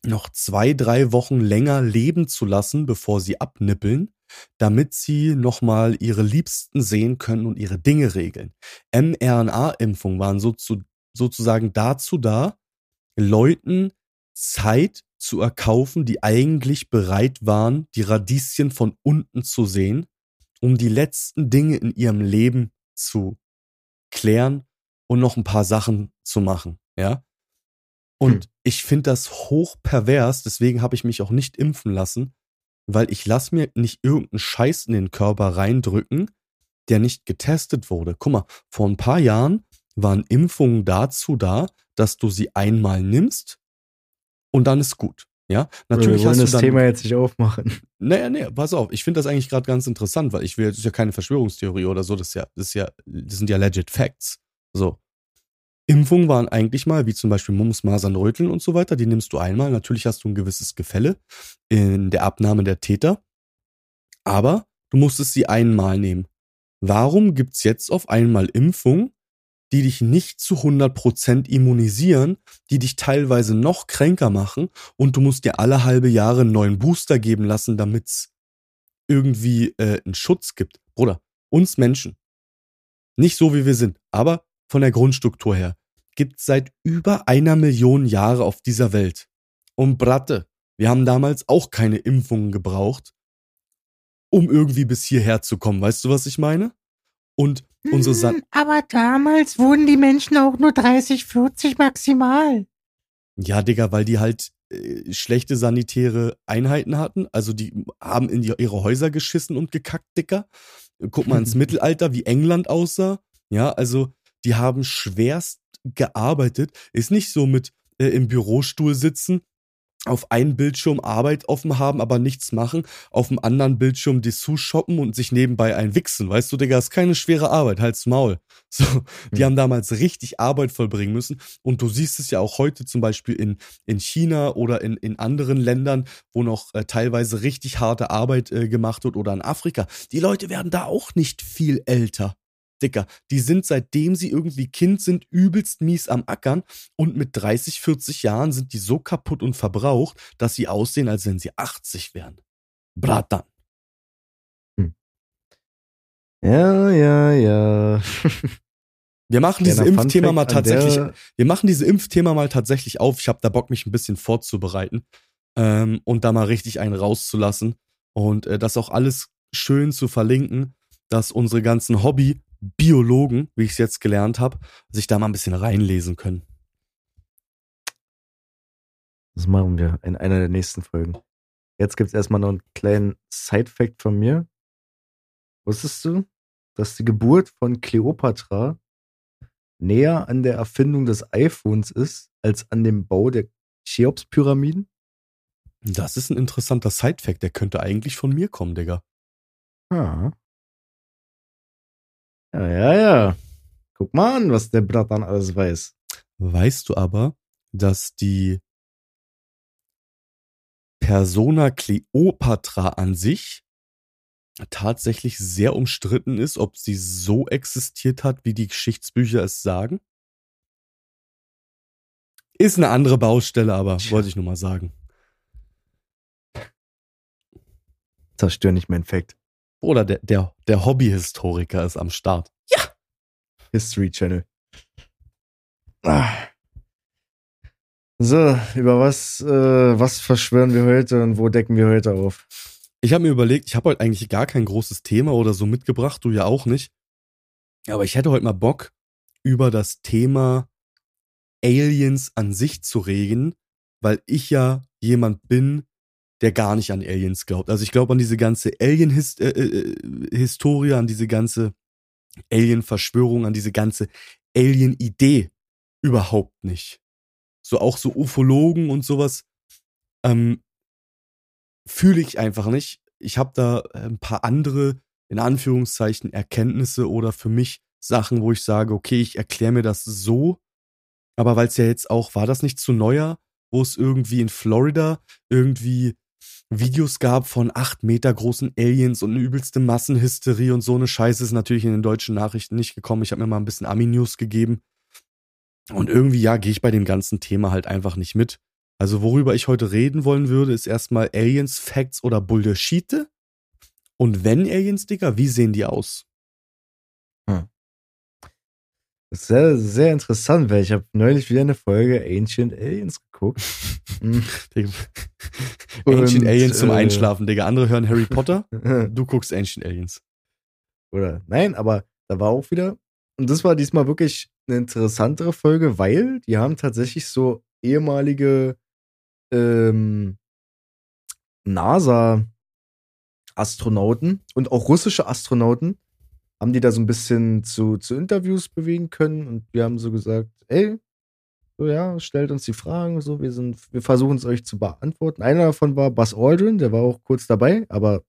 noch zwei, drei Wochen länger leben zu lassen, bevor sie abnippeln damit sie nochmal ihre Liebsten sehen können und ihre Dinge regeln. mRNA-Impfungen waren so zu, sozusagen dazu da, Leuten Zeit zu erkaufen, die eigentlich bereit waren, die Radieschen von unten zu sehen, um die letzten Dinge in ihrem Leben zu klären und noch ein paar Sachen zu machen, ja. Und hm. ich finde das hoch pervers, deswegen habe ich mich auch nicht impfen lassen, weil ich lass mir nicht irgendeinen Scheiß in den Körper reindrücken, der nicht getestet wurde. Guck mal, vor ein paar Jahren waren Impfungen dazu da, dass du sie einmal nimmst und dann ist gut. Ja, Natürlich wir wollen das dann, Thema jetzt nicht aufmachen. Naja, nee, pass auf, ich finde das eigentlich gerade ganz interessant, weil ich will, das ist ja keine Verschwörungstheorie oder so, das ist ja, das ist ja, das sind ja legit Facts. So. Impfungen waren eigentlich mal, wie zum Beispiel Mumps, Masern, Röteln und so weiter, die nimmst du einmal. Natürlich hast du ein gewisses Gefälle in der Abnahme der Täter, aber du musstest sie einmal nehmen. Warum gibt's jetzt auf einmal Impfungen, die dich nicht zu 100% immunisieren, die dich teilweise noch kränker machen und du musst dir alle halbe Jahre einen neuen Booster geben lassen, damit's irgendwie äh, einen Schutz gibt. Bruder, uns Menschen, nicht so wie wir sind, aber von der Grundstruktur her, gibt's seit über einer Million Jahre auf dieser Welt. Und Bratte, wir haben damals auch keine Impfungen gebraucht, um irgendwie bis hierher zu kommen. Weißt du, was ich meine? Und unsere San Hm, Aber damals wurden die Menschen auch nur 30, 40 maximal. Ja, Digga, weil die halt äh, schlechte sanitäre Einheiten hatten. Also die haben in die, ihre Häuser geschissen und gekackt, Dicker. Guck mal ins Mittelalter, wie England aussah. Ja, also die haben schwerst gearbeitet. Ist nicht so mit äh, im Bürostuhl sitzen, auf einem Bildschirm Arbeit offen haben, aber nichts machen, auf dem anderen Bildschirm Dessous shoppen und sich nebenbei ein Wichsen. Weißt du, Digga, ist keine schwere Arbeit, halt's Maul. So, die Mhm. haben damals richtig Arbeit vollbringen müssen. Und du siehst es ja auch heute zum Beispiel in, in China oder in, in anderen Ländern, wo noch äh, teilweise richtig harte Arbeit äh, gemacht wird oder in Afrika. Die Leute werden da auch nicht viel älter. Dicker, die sind seitdem sie irgendwie Kind sind übelst mies am Ackern und mit 30, 40 Jahren sind die so kaputt und verbraucht, dass sie aussehen, als wenn sie 80 wären. Bratan. Ja, ja, ja. Wir machen dieses Impfthema mal tatsächlich, wir machen dieses Impfthema mal tatsächlich auf. Ich habe da Bock, mich ein bisschen vorzubereiten ähm, und da mal richtig einen rauszulassen und äh, das auch alles schön zu verlinken, dass unsere ganzen Hobby-Biologen, wie ich es jetzt gelernt habe, sich da mal ein bisschen reinlesen können. Das machen wir in einer der nächsten Folgen. Jetzt gibt's erstmal noch einen kleinen Side-Fact von mir. Wusstest du, dass die Geburt von Kleopatra näher an der Erfindung des iPhones ist, als an dem Bau der Cheops-Pyramiden? Das ist ein interessanter Side-Fact, der könnte eigentlich von mir kommen, Digga. Ja. Ja, ja, ja. Guck mal an, was der Bratan alles weiß. Weißt du aber, dass die Persona Cleopatra an sich tatsächlich sehr umstritten ist, ob sie so existiert hat, wie die Geschichtsbücher es sagen? Ist eine andere Baustelle, aber Tja. wollte ich nur mal sagen. Zerstör nicht mein Fact. Oder der, der, der Hobbyhistoriker ist am Start. History Channel. Ah. So, über was, äh, was verschwören wir heute und wo decken wir heute auf? Ich habe mir überlegt, ich habe heute eigentlich gar kein großes Thema oder so mitgebracht, du ja auch nicht. Aber ich hätte heute mal Bock, über das Thema Aliens an sich zu reden, weil ich ja jemand bin, der gar nicht an Aliens glaubt. Also ich glaube an diese ganze Alien-Historie, an diese ganze Alien-Verschwörung, an diese ganze Alien-Idee überhaupt nicht. So auch so Ufologen und sowas. Ähm, fühle ich einfach nicht. Ich habe da äh, ein paar andere, in Anführungszeichen, Erkenntnisse oder für mich Sachen, wo ich sage, okay, ich erkläre mir das so. Aber weil es ja jetzt auch, war das nicht zu neuer, wo es irgendwie in Florida irgendwie Videos gab von acht Meter großen Aliens und übelste Massenhysterie und so eine Scheiße ist natürlich in den deutschen Nachrichten nicht gekommen. Ich habe mir mal ein bisschen Ami-News gegeben. Und irgendwie, ja, gehe ich bei dem ganzen Thema halt einfach nicht mit. Also worüber ich heute reden wollen würde, ist erstmal Aliens, Facts oder Bullshit. Und wenn Aliens, Digga, wie sehen die aus? Ist sehr, sehr interessant, weil ich habe neulich wieder eine Folge Ancient Aliens geguckt. Mhm. Ancient Aliens zum äh, Einschlafen, Digga. Andere hören Harry Potter, du guckst Ancient Aliens. Oder nein, aber da war auch wieder. Und das war diesmal wirklich eine interessantere Folge, weil die haben tatsächlich so ehemalige ähm, NASA-Astronauten und auch russische Astronauten haben die da so ein bisschen zu, zu Interviews bewegen können und wir haben so gesagt, ey, So, ja, stellt uns die Fragen, so, wir sind, wir versuchen es euch zu beantworten. Einer davon war Buzz Aldrin, der war auch kurz dabei, aber,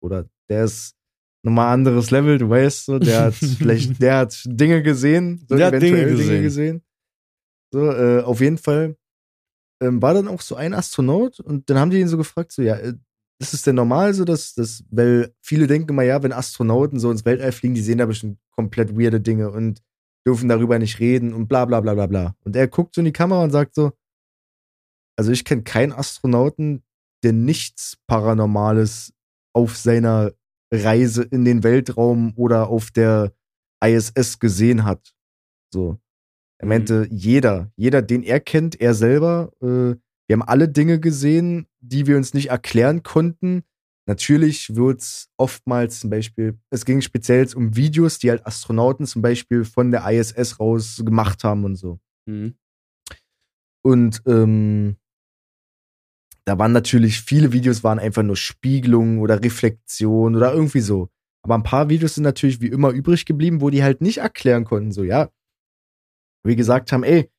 oder der ist nochmal anderes Level, du weißt, so, der hat vielleicht, der hat Dinge gesehen, so Der hat Dinge gesehen. gesehen. So, äh, auf jeden Fall ähm, war dann auch so ein Astronaut und dann haben die ihn so gefragt, so, ja, äh, ist es denn normal so, dass, dass, weil viele denken immer, ja, wenn Astronauten so ins Weltall fliegen, die sehen da bestimmt komplett weirde Dinge und dürfen darüber nicht reden und bla bla bla bla bla. Und er guckt so in die Kamera und sagt so, also ich kenne keinen Astronauten, der nichts Paranormales auf seiner Reise in den Weltraum oder auf der ISS gesehen hat. So. Er Mhm. meinte, jeder, jeder, den er kennt, er selber, äh, wir haben alle Dinge gesehen, die wir uns nicht erklären konnten. Natürlich wird's oftmals zum Beispiel, es ging speziell um Videos, die halt Astronauten zum Beispiel von der ISS raus gemacht haben und so. Mhm. Und ähm, da waren natürlich viele Videos waren einfach nur Spiegelungen oder Reflexion oder irgendwie so. Aber ein paar Videos sind natürlich wie immer übrig geblieben, wo die halt nicht erklären konnten, so ja. Wie gesagt haben, ey,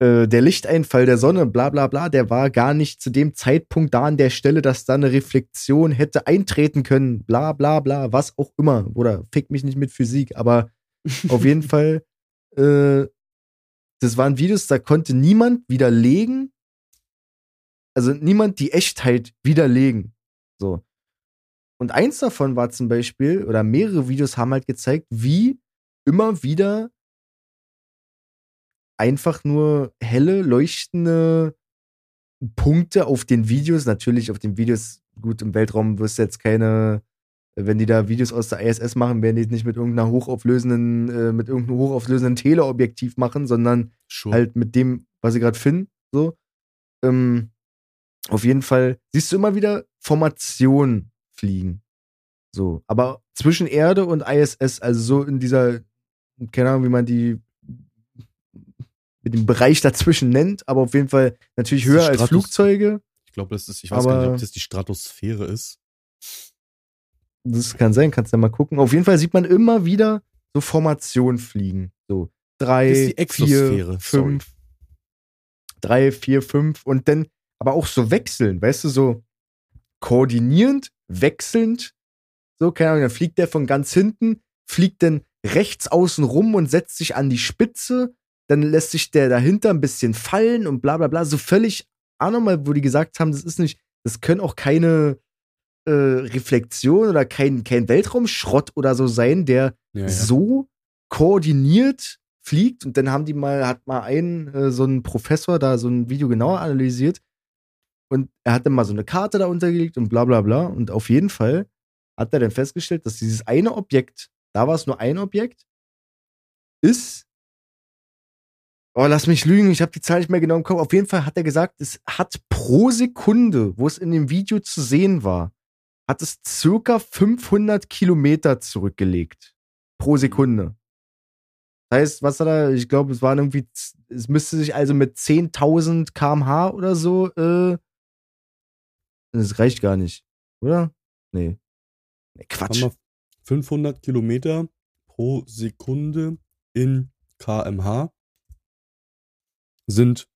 äh, der Lichteinfall der Sonne, bla bla bla, der war gar nicht zu dem Zeitpunkt da an der Stelle, dass da eine Reflexion hätte eintreten können, bla bla bla, was auch immer. Oder fick mich nicht mit Physik, aber auf jeden Fall, äh, das waren Videos, da konnte niemand widerlegen, also niemand die Echtheit widerlegen. So. Und eins davon war zum Beispiel, oder mehrere Videos haben halt gezeigt, wie immer wieder einfach nur helle, leuchtende Punkte auf den Videos, natürlich auf den Videos, gut, im Weltraum wirst du jetzt keine, wenn die da Videos aus der ISS machen, werden die nicht mit irgendeiner hochauflösenden, äh, mit irgendeinem hochauflösenden Teleobjektiv machen, sondern Sure. halt mit dem, was sie gerade finden, so. Ähm, auf jeden Fall siehst du immer wieder Formationen fliegen. So, aber zwischen Erde und ISS, also so in dieser, keine Ahnung, wie man die mit dem Bereich dazwischen nennt, aber auf jeden Fall natürlich höher als Flugzeuge. Ich glaube, das ist, ich weiß gar nicht, ob das die Stratosphäre ist. Das kann sein, kannst du ja mal gucken. Auf jeden Fall sieht man immer wieder so Formationen fliegen. So drei, vier, fünf. Drei, vier, fünf und dann aber auch so wechseln, weißt du, so koordinierend, wechselnd. So, keine Ahnung, dann fliegt der von ganz hinten, fliegt dann rechts außen rum und setzt sich an die Spitze. Dann lässt sich der dahinter ein bisschen fallen und bla bla bla. So völlig anormal, wo die gesagt haben, das ist nicht, das können auch keine äh, Reflexion oder kein, kein Weltraumschrott oder so sein, der Ja, ja. so koordiniert fliegt. Und dann haben die mal, hat mal ein, äh, so ein Professor da so ein Video genauer analysiert. Und er hat dann mal so eine Karte da untergelegt und bla bla bla. Und auf jeden Fall hat er dann festgestellt, dass dieses eine Objekt, da war es nur ein Objekt, ist. Oh, lass mich lügen, ich habe die Zahl nicht mehr genau im Kopf. Auf jeden Fall hat er gesagt, es hat pro Sekunde, wo es in dem Video zu sehen war, hat es circa 500 Kilometer zurückgelegt. Pro Sekunde. Das heißt, was hat er, ich glaube, es waren irgendwie, es müsste sich also mit 10.000 kmh oder so, äh, das reicht gar nicht, oder? Nee. nee Quatsch. Haben wir 500 Kilometer pro Sekunde in kmh sind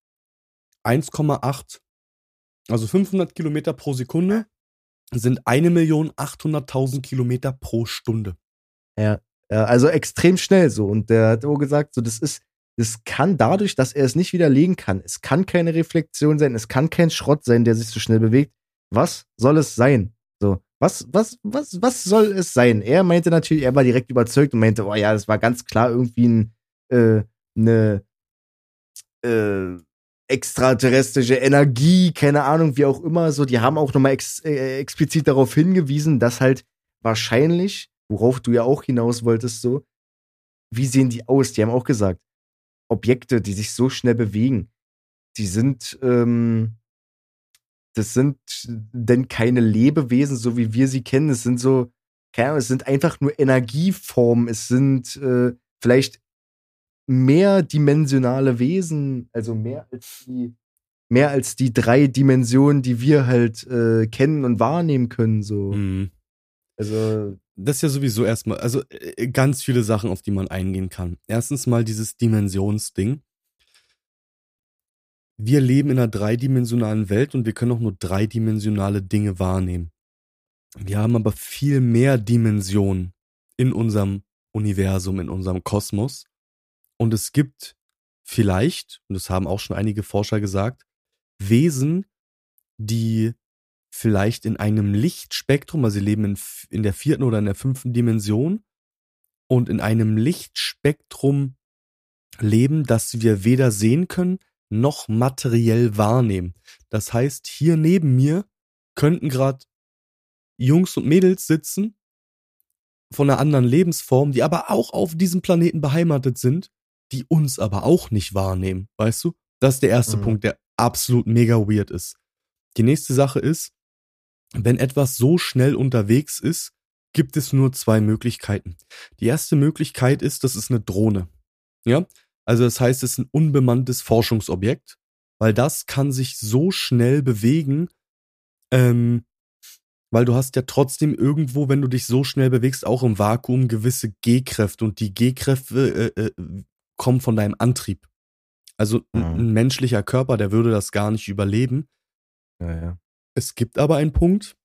1,8, also 500 Kilometer pro Sekunde sind 1.800.000 Kilometer pro Stunde. Ja, also extrem schnell so. Und der hat auch gesagt, so, das ist, das kann dadurch, dass er es nicht widerlegen kann. Es kann keine Reflexion sein, es kann kein Schrott sein, der sich so schnell bewegt. Was soll es sein? So, was, was, was, was soll es sein? Er meinte natürlich, er war direkt überzeugt und meinte, oh ja, das war ganz klar irgendwie ein, äh, eine, äh, extraterrestrische Energie, keine Ahnung, wie auch immer, so, die haben auch nochmal ex äh, explizit darauf hingewiesen, dass halt wahrscheinlich, worauf du ja auch hinaus wolltest, so, wie sehen die aus? Die haben auch gesagt, Objekte, die sich so schnell bewegen, die sind, ähm, das sind denn keine Lebewesen, so wie wir sie kennen. Es sind so, keine Ahnung, es sind einfach nur Energieformen. Es sind äh, vielleicht mehrdimensionale Wesen, also mehr als die, mehr als die drei Dimensionen, die wir halt äh, kennen und wahrnehmen können. So. Mhm. Also, Das ist ja sowieso erstmal, also äh, ganz viele Sachen, auf die man eingehen kann. Erstens mal dieses Dimensionsding. wir leben in einer dreidimensionalen Welt und wir können auch nur dreidimensionale Dinge wahrnehmen. Wir haben aber viel mehr Dimensionen in unserem Universum, in unserem Kosmos. Und es gibt vielleicht, und das haben auch schon einige Forscher gesagt, Wesen, die vielleicht in einem Lichtspektrum, also sie leben in, in der vierten oder in der fünften Dimension und in einem Lichtspektrum leben, das wir weder sehen können noch materiell wahrnehmen. Das heißt, hier neben mir könnten gerade Jungs und Mädels sitzen von einer anderen Lebensform, die aber auch auf diesem Planeten beheimatet sind, die uns aber auch nicht wahrnehmen, weißt du? Das ist der erste mhm. Punkt, der absolut mega weird ist. Die nächste Sache ist, wenn etwas so schnell unterwegs ist, gibt es nur zwei Möglichkeiten. Die erste Möglichkeit ist, das ist eine Drohne. Ja, also das heißt, es ist ein unbemanntes Forschungsobjekt, weil das kann sich so schnell bewegen, ähm, weil du hast ja trotzdem irgendwo, wenn du dich so schnell bewegst, auch im Vakuum gewisse G-Kräfte und die G-Kräfte äh, äh, kommen von deinem Antrieb. Also mhm. ein, menschlicher Körper, der würde das gar nicht überleben. Ja, ja. Es gibt aber einen Punkt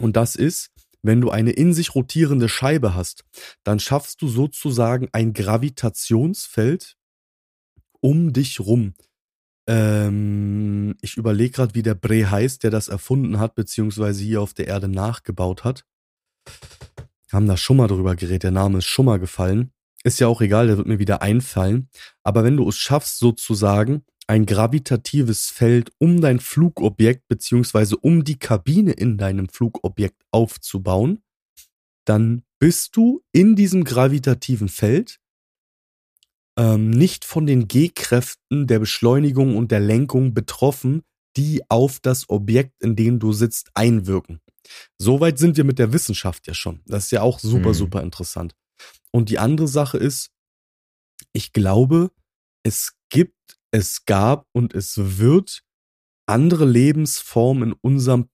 und das ist, wenn du eine in sich rotierende Scheibe hast, dann schaffst du sozusagen ein Gravitationsfeld um dich rum. Ähm, ich überlege gerade, wie der Bre heißt, der das erfunden hat, beziehungsweise hier auf der Erde nachgebaut hat. Haben da schon mal drüber geredet, der Name ist schon mal gefallen. Ist ja auch egal, der wird mir wieder einfallen. Aber wenn du es schaffst, sozusagen ein gravitatives Feld um dein Flugobjekt beziehungsweise um die Kabine in deinem Flugobjekt aufzubauen, dann bist du in diesem gravitativen Feld ähm, nicht von den G-Kräften der Beschleunigung und der Lenkung betroffen, die auf das Objekt, in dem du sitzt, einwirken. Soweit sind wir mit der Wissenschaft ja schon. Das ist ja auch super, mhm. super interessant. Und die andere Sache ist, ich glaube, es gibt, es gab und es wird andere Lebensformen in unserem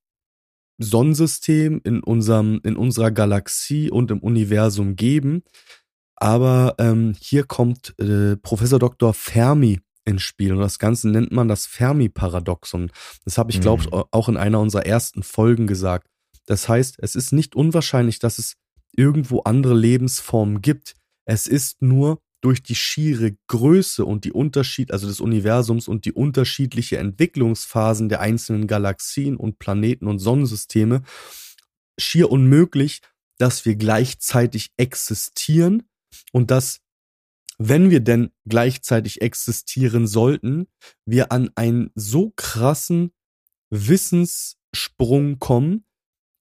Sonnensystem, in unserem, in unserer Galaxie und im Universum geben, aber ähm, hier kommt äh, Professor Dr. Fermi ins Spiel und das Ganze nennt man das Fermi-Paradoxon. Das habe ich, glaube ich, mhm. auch in einer unserer ersten Folgen gesagt. Das heißt, es ist nicht unwahrscheinlich, dass es irgendwo andere Lebensformen gibt. Es ist nur durch die schiere Größe und die Unterschied, also des Universums und die unterschiedliche Entwicklungsphasen der einzelnen Galaxien und Planeten und Sonnensysteme schier unmöglich, dass wir gleichzeitig existieren und dass, wenn wir denn gleichzeitig existieren sollten, wir an einen so krassen Wissenssprung kommen,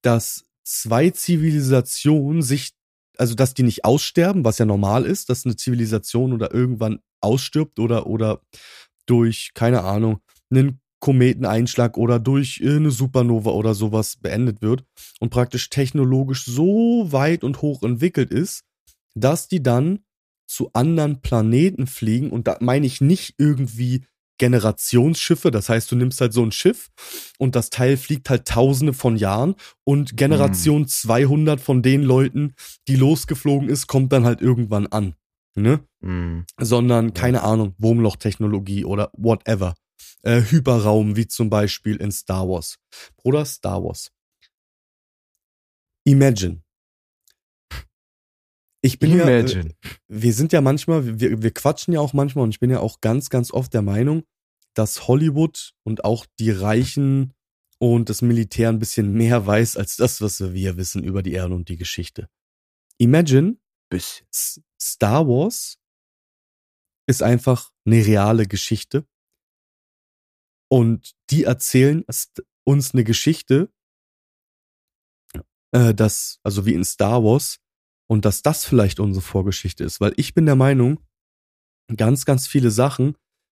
dass zwei Zivilisationen sich, also dass die nicht aussterben, was ja normal ist, dass eine Zivilisation oder irgendwann ausstirbt oder, oder durch, keine Ahnung, einen Kometeneinschlag oder durch eine Supernova oder sowas beendet wird und praktisch technologisch so weit und hoch entwickelt ist, dass die dann zu anderen Planeten fliegen. Und da meine ich nicht irgendwie Generationsschiffe, das heißt, du nimmst halt so ein Schiff und das Teil fliegt halt tausende von Jahren und Generation mm. 200 von den Leuten, die losgeflogen ist, kommt dann halt irgendwann an, ne? Mm. Sondern, keine Ahnung, Wurmlochtechnologie oder whatever. Äh, Hyperraum, wie zum Beispiel in Star Wars. Oder Star Wars. Imagine, ich bin Imagine. ja, wir sind ja manchmal, wir, wir quatschen ja auch manchmal und ich bin ja auch ganz, ganz oft der Meinung, dass Hollywood und auch die Reichen und das Militär ein bisschen mehr weiß als das, was wir wissen über die Erde und die Geschichte. Imagine, Bis. Star Wars ist einfach eine reale Geschichte und die erzählen uns eine Geschichte, äh, das, also wie in Star Wars, und dass das vielleicht unsere Vorgeschichte ist, weil ich bin der Meinung, ganz, ganz viele Sachen,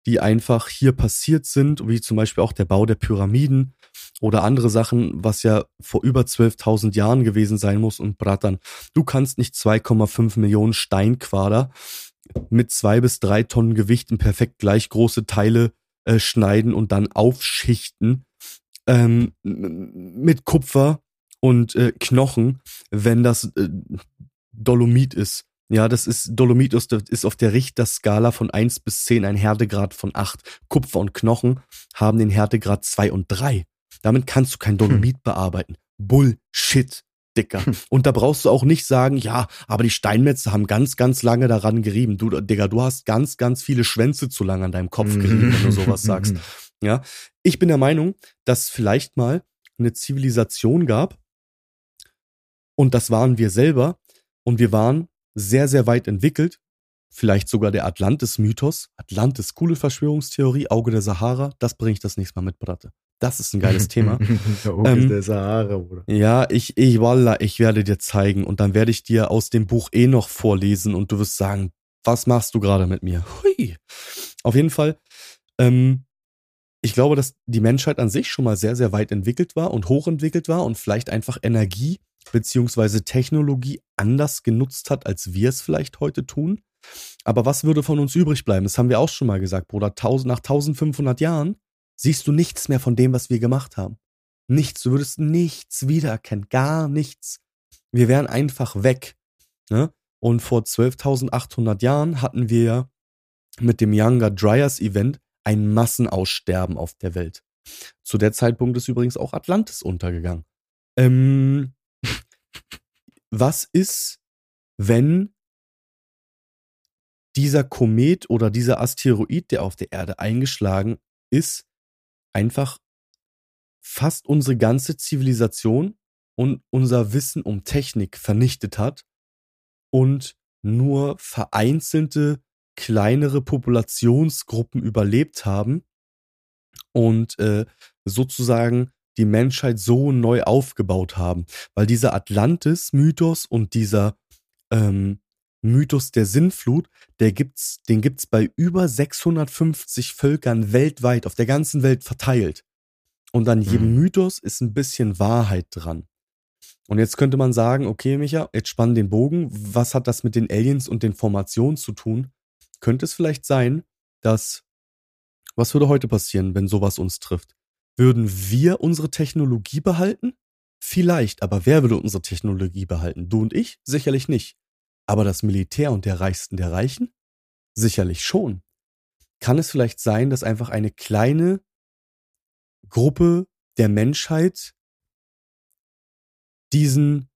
die einfach hier passiert sind, wie zum Beispiel auch der Bau der Pyramiden oder andere Sachen, was ja vor über 12.000 Jahren gewesen sein muss und brattern. Du kannst nicht 2,5 Millionen Steinquader mit zwei bis drei Tonnen Gewicht in perfekt gleich große Teile äh, schneiden und dann aufschichten ähm, mit Kupfer und äh, Knochen, wenn das äh, Dolomit ist. Ja, das ist Dolomit ist, ist auf der Richterskala von 1 bis 10 ein Härtegrad von 8. Kupfer und Knochen haben den Härtegrad 2 und 3. Damit kannst du kein Dolomit bearbeiten. Bullshit, Dicker. Und da brauchst du auch nicht sagen, ja, aber die Steinmetze haben ganz, ganz lange daran gerieben. Du, Digga, du hast ganz, ganz viele Schwänze zu lange an deinem Kopf gerieben, wenn du sowas sagst. Ja, ich bin der Meinung, dass vielleicht mal eine Zivilisation gab und das waren wir selber und wir waren sehr, sehr weit entwickelt. Vielleicht sogar der Atlantis-Mythos. Atlantis, coole Verschwörungstheorie, Auge der Sahara. Das bringe ich das nächste Mal mit, Bratte. Das ist ein geiles Thema. der Auge Ähm, der Sahara, Bruder. Ja, ich, ich, wallah, ich werde dir zeigen und dann werde ich dir aus dem Buch eh noch vorlesen und du wirst sagen, was machst du gerade mit mir? Hui. Auf jeden Fall, ähm, ich glaube, dass die Menschheit an sich schon mal sehr, sehr weit entwickelt war und hochentwickelt war und vielleicht einfach Energie beziehungsweise Technologie anders genutzt hat, als wir es vielleicht heute tun. Aber was würde von uns übrig bleiben? Das haben wir auch schon mal gesagt, Bruder. 1000, nach 1500 Jahren siehst du nichts mehr von dem, was wir gemacht haben. Nichts. Du würdest nichts wiedererkennen. Gar nichts. Wir wären einfach weg. Ne? Und vor 12.800 Jahren hatten wir mit dem Younger Dryas Event ein Massenaussterben auf der Welt. Zu der Zeitpunkt ist übrigens auch Atlantis untergegangen. Ähm, was ist, wenn dieser Komet oder dieser Asteroid, der auf der Erde eingeschlagen ist, einfach fast unsere ganze Zivilisation und unser Wissen um Technik vernichtet hat und nur vereinzelte kleinere Populationsgruppen überlebt haben und äh, sozusagen die Menschheit so neu aufgebaut haben. Weil dieser Atlantis-Mythos und dieser ähm, Mythos der Sinnflut, der gibt's, den gibt's bei über 650 Völkern weltweit, auf der ganzen Welt verteilt. Und an jedem Mhm. Mythos ist ein bisschen Wahrheit dran. Und jetzt könnte man sagen, okay, Micha, jetzt spann den Bogen. Was hat das mit den Aliens und den Formationen zu tun? Könnte es vielleicht sein, dass, was würde heute passieren, wenn sowas uns trifft? Würden wir unsere Technologie behalten? Vielleicht, aber wer würde unsere Technologie behalten? Du und ich? Sicherlich nicht. Aber das Militär und der Reichsten der Reichen? Sicherlich schon. Kann es vielleicht sein, dass einfach eine kleine Gruppe der Menschheit diesen,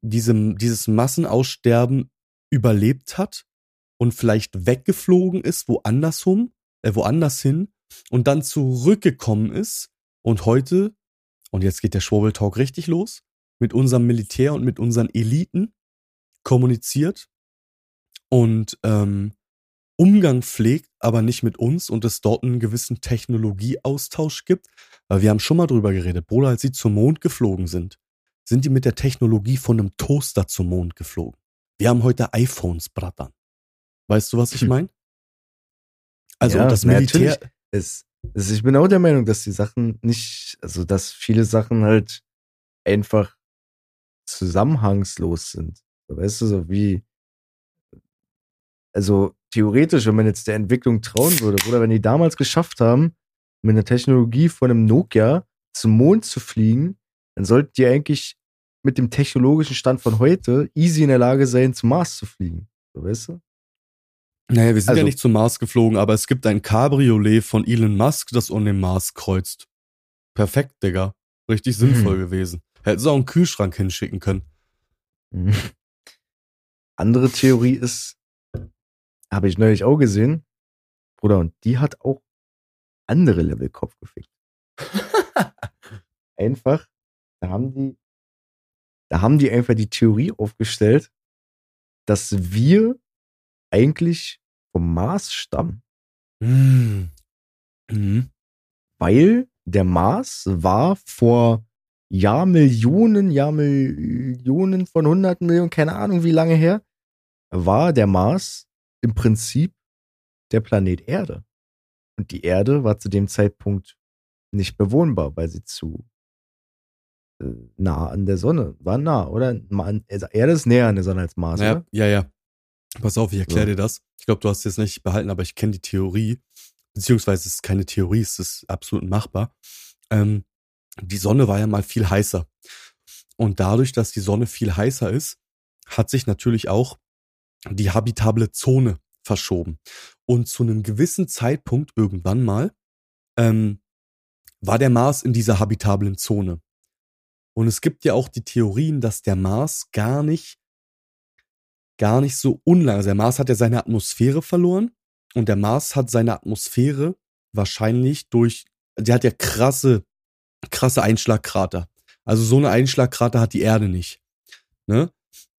diesem, dieses Massenaussterben überlebt hat und vielleicht weggeflogen ist, woanders hum, äh, woanders hin und dann zurückgekommen ist und heute, und jetzt geht der Schwurbeltalk richtig los, mit unserem Militär und mit unseren Eliten kommuniziert und ähm, Umgang pflegt, aber nicht mit uns und es dort einen gewissen Technologieaustausch gibt. Weil wir haben schon mal drüber geredet, Bruder, als sie zum Mond geflogen sind, sind die mit der Technologie von einem Toaster zum Mond geflogen. Wir haben heute iPhones, Brattern. Weißt du, was ich Hm. meine? Also Ja, und das Militär, natürlich. Es, es, ich bin auch der Meinung, dass die Sachen nicht, also dass viele Sachen halt einfach zusammenhangslos sind. Weißt du, so wie, also theoretisch, wenn man jetzt der Entwicklung trauen würde, oder wenn die damals geschafft haben, mit einer Technologie von einem Nokia zum Mond zu fliegen, dann sollten die eigentlich mit dem technologischen Stand von heute easy in der Lage sein, zum Mars zu fliegen. Weißt du? Naja, wir sind ja also- nicht zum Mars geflogen, aber es gibt ein Cabriolet von Elon Musk, das um den Mars kreuzt. Perfekt, Digga. Richtig sinnvoll Mhm. gewesen. Hätten sie auch einen Kühlschrank hinschicken können. Mhm. Andere Theorie ist, habe ich neulich auch gesehen, Bruder, und die hat auch andere Level Kopf gefickt. einfach, da haben die, da haben die einfach die Theorie aufgestellt, dass wir eigentlich vom Mars stammen, Mhm. Mhm. weil der Mars war vor Jahrmillionen, Jahrmillionen von hunderten Millionen, keine Ahnung wie lange her, war der Mars im Prinzip der Planet Erde. Und die Erde war zu dem Zeitpunkt nicht bewohnbar, weil sie zu äh, nah an der Sonne war. Nah, oder? Also Erde ist näher an der Sonne als Mars, Ja, oder? ja, ja. Pass auf, ich erkläre So. dir das. Ich glaube, du hast es jetzt nicht behalten, aber ich kenne die Theorie. Beziehungsweise es ist keine Theorie, es ist absolut machbar. Ähm, die Sonne war ja mal viel heißer. Und dadurch, dass die Sonne viel heißer ist, hat sich natürlich auch die habitable Zone verschoben. Und zu einem gewissen Zeitpunkt irgendwann mal ähm, war der Mars in dieser habitablen Zone. Und es gibt ja auch die Theorien, dass der Mars gar nicht, gar nicht so unlang, also der Mars hat ja seine Atmosphäre verloren und der Mars hat seine Atmosphäre wahrscheinlich durch, der hat ja krasse, krasse Einschlagkrater. Also so eine Einschlagkrater hat die Erde nicht. Ne?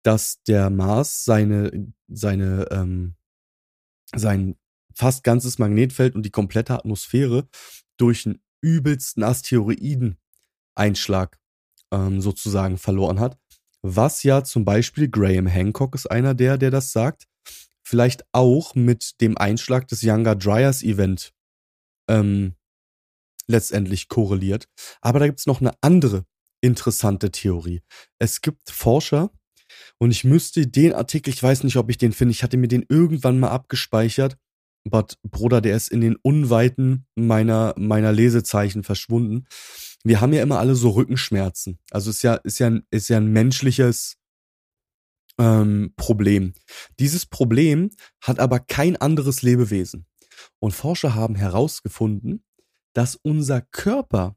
Dass der Mars seine, seine, ähm, sein fast ganzes Magnetfeld und die komplette Atmosphäre durch einen übelsten Asteroiden-Einschlag ähm, sozusagen verloren hat. Was ja zum Beispiel Graham Hancock ist einer der, der das sagt, vielleicht auch mit dem Einschlag des Younger Dryas Event ähm, letztendlich korreliert. Aber da gibt's noch eine andere interessante Theorie. Es gibt Forscher, und ich müsste den Artikel, ich weiß nicht, ob ich den finde, ich hatte mir den irgendwann mal abgespeichert, but Bruder, der ist in den Unweiten meiner, meiner Lesezeichen verschwunden. Wir haben ja immer alle so Rückenschmerzen. Also ist ja, ist ja, ist ja ein menschliches ähm, Problem. Dieses Problem hat aber kein anderes Lebewesen. Und Forscher haben herausgefunden, dass unser Körper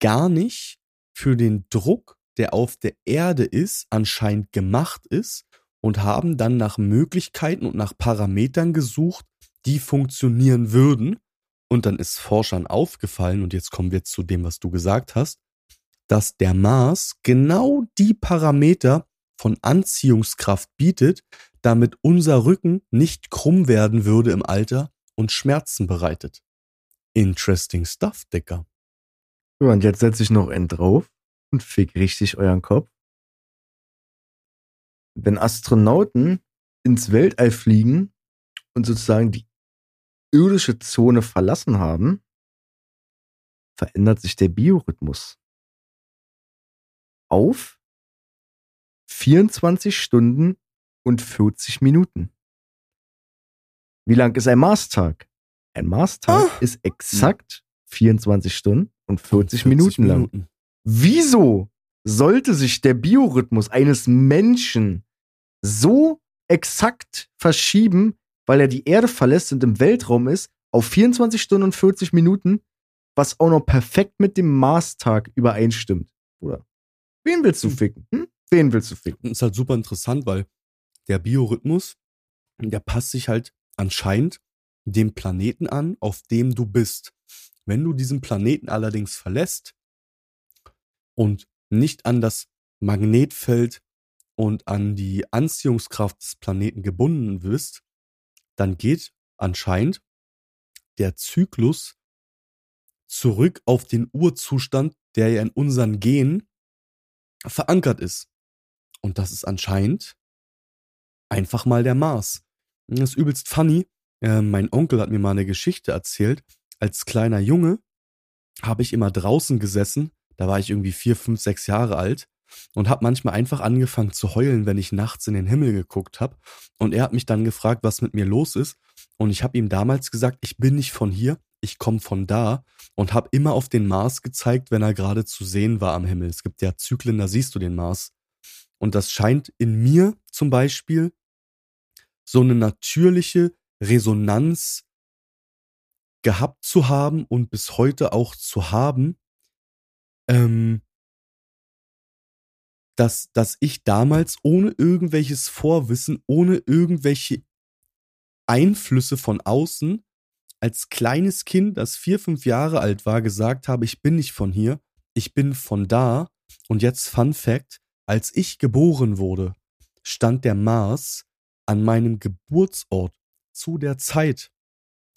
gar nicht für den Druck, der auf der Erde ist, anscheinend gemacht ist und haben dann nach Möglichkeiten und nach Parametern gesucht, die funktionieren würden. Und dann ist Forschern aufgefallen, und jetzt kommen wir zu dem, was du gesagt hast, dass der Mars genau die Parameter von Anziehungskraft bietet, damit unser Rücken nicht krumm werden würde im Alter und Schmerzen bereitet. Interesting stuff, Dicker. Und jetzt setze ich noch N drauf und fick richtig euren Kopf. Wenn Astronauten ins Weltall fliegen und sozusagen die irdische Zone verlassen haben, verändert sich der Biorhythmus auf 24 Stunden und 40 Minuten. Wie lang ist ein Marstag? Ein Marstag Ah. ist exakt 24 Stunden und 40, 40 Minuten lang. Minuten. Wieso sollte sich der Biorhythmus eines Menschen so exakt verschieben, weil er die Erde verlässt und im Weltraum ist, auf 24 Stunden und 40 Minuten, was auch noch perfekt mit dem Marstag übereinstimmt? Oder? Wen willst du Hm. ficken? Hm? Wen willst du ficken? Und ist halt super interessant, weil der Biorhythmus, der passt sich halt anscheinend dem Planeten an, auf dem du bist. Wenn du diesen Planeten allerdings verlässt und nicht an das Magnetfeld und an die Anziehungskraft des Planeten gebunden bist, dann geht anscheinend der Zyklus zurück auf den Urzustand, der ja in unseren Genen verankert ist. Und das ist anscheinend einfach mal der Mars. Das ist übelst funny. Äh, mein Onkel hat mir mal eine Geschichte erzählt. Als kleiner Junge habe ich immer draußen gesessen. Da war ich irgendwie vier, fünf, sechs Jahre alt und habe manchmal einfach angefangen zu heulen, wenn ich nachts in den Himmel geguckt habe. Und er hat mich dann gefragt, was mit mir los ist. Und ich habe ihm damals gesagt, ich bin nicht von hier, ich komme von da und habe immer auf den Mars gezeigt, wenn er gerade zu sehen war am Himmel. Es gibt ja Zyklen, da siehst du den Mars. Und das scheint in mir zum Beispiel so eine natürliche Resonanz gehabt zu haben und bis heute auch zu haben, ähm, dass, dass ich damals ohne irgendwelches Vorwissen, ohne irgendwelche Einflüsse von außen als kleines Kind, das vier, fünf Jahre alt war, gesagt habe, ich bin nicht von hier, ich bin von da. Und jetzt Fun Fact, als ich geboren wurde, stand der Mars an meinem Geburtsort zu der Zeit,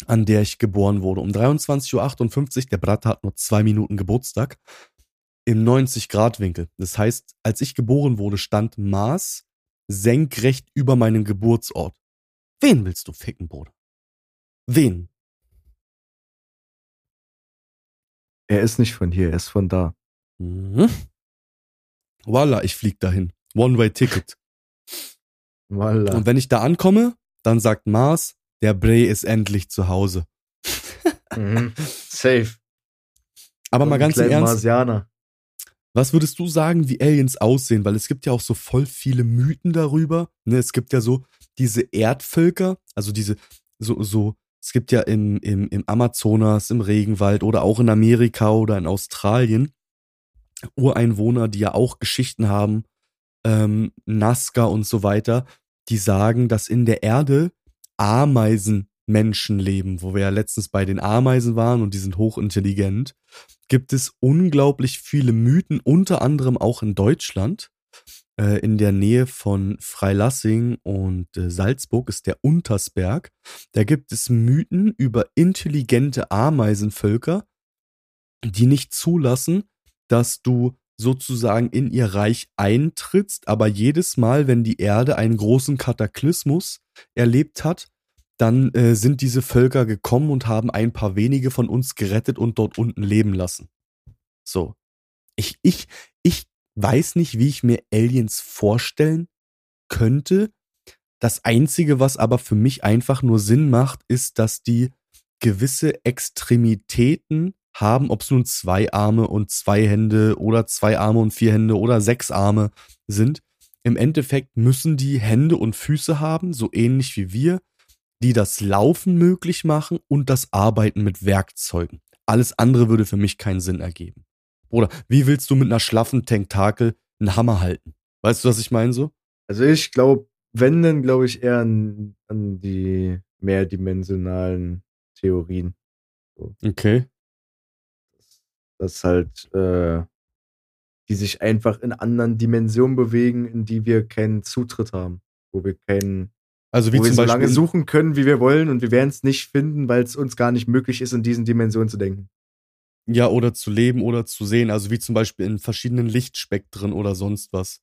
an der ich geboren wurde. Um 23.58 Uhr, der Bratter hat nur zwei Minuten Geburtstag, im 90-Grad-Winkel. Das heißt, als ich geboren wurde, stand Mars senkrecht über meinem Geburtsort. Wen willst du ficken, Bruder? Wen? Er ist nicht von hier, er ist von da. Mhm. Voila, ich flieg dahin. One-Way-Ticket. Voila. Und wenn ich da ankomme, dann sagt Mars, der Bray ist endlich zu Hause. Mhm. Safe. Aber mal ganz im Ernst, Marsianer. Was würdest du sagen, wie Aliens aussehen? Weil es gibt ja auch so voll viele Mythen darüber. Ne, es gibt ja so, diese Erdvölker, also diese, so, so, es gibt ja im, im, im Amazonas, im Regenwald oder auch in Amerika oder in Australien Ureinwohner, die ja auch Geschichten haben, ähm, Nazca und so weiter, die sagen, dass in der Erde Ameisenmenschen leben, wo wir ja letztens bei den Ameisen waren und die sind hochintelligent, gibt es unglaublich viele Mythen, unter anderem auch in Deutschland. Äh, in der Nähe von Freilassing und äh, Salzburg ist der Untersberg. Da gibt es Mythen über intelligente Ameisenvölker, die nicht zulassen, dass du sozusagen in ihr Reich eintrittst, aber jedes Mal, wenn die Erde einen großen Kataklysmus erlebt hat, dann äh, sind diese Völker gekommen und haben ein paar wenige von uns gerettet und dort unten leben lassen. So. Ich, ich, ich weiß nicht, wie ich mir Aliens vorstellen könnte. Das Einzige, was aber für mich einfach nur Sinn macht, ist, dass die gewisse Extremitäten haben, ob es nun zwei Arme und zwei Hände oder zwei Arme und vier Hände oder sechs Arme sind. Im Endeffekt müssen die Hände und Füße haben, so ähnlich wie wir, die das Laufen möglich machen und das Arbeiten mit Werkzeugen. Alles andere würde für mich keinen Sinn ergeben. Oder wie willst du mit einer schlaffen Tentakel einen Hammer halten? Weißt du, was ich meine so? Also ich glaube, wenn, dann glaube ich eher an, an die mehrdimensionalen Theorien. So. Okay dass halt äh, die sich einfach in anderen Dimensionen bewegen, in die wir keinen Zutritt haben, wo wir keinen also wie wo wir so Beispiel lange suchen können, wie wir wollen und wir werden es nicht finden, weil es uns gar nicht möglich ist, in diesen Dimensionen zu denken. Ja, oder zu leben oder zu sehen, also wie zum Beispiel in verschiedenen Lichtspektren oder sonst was.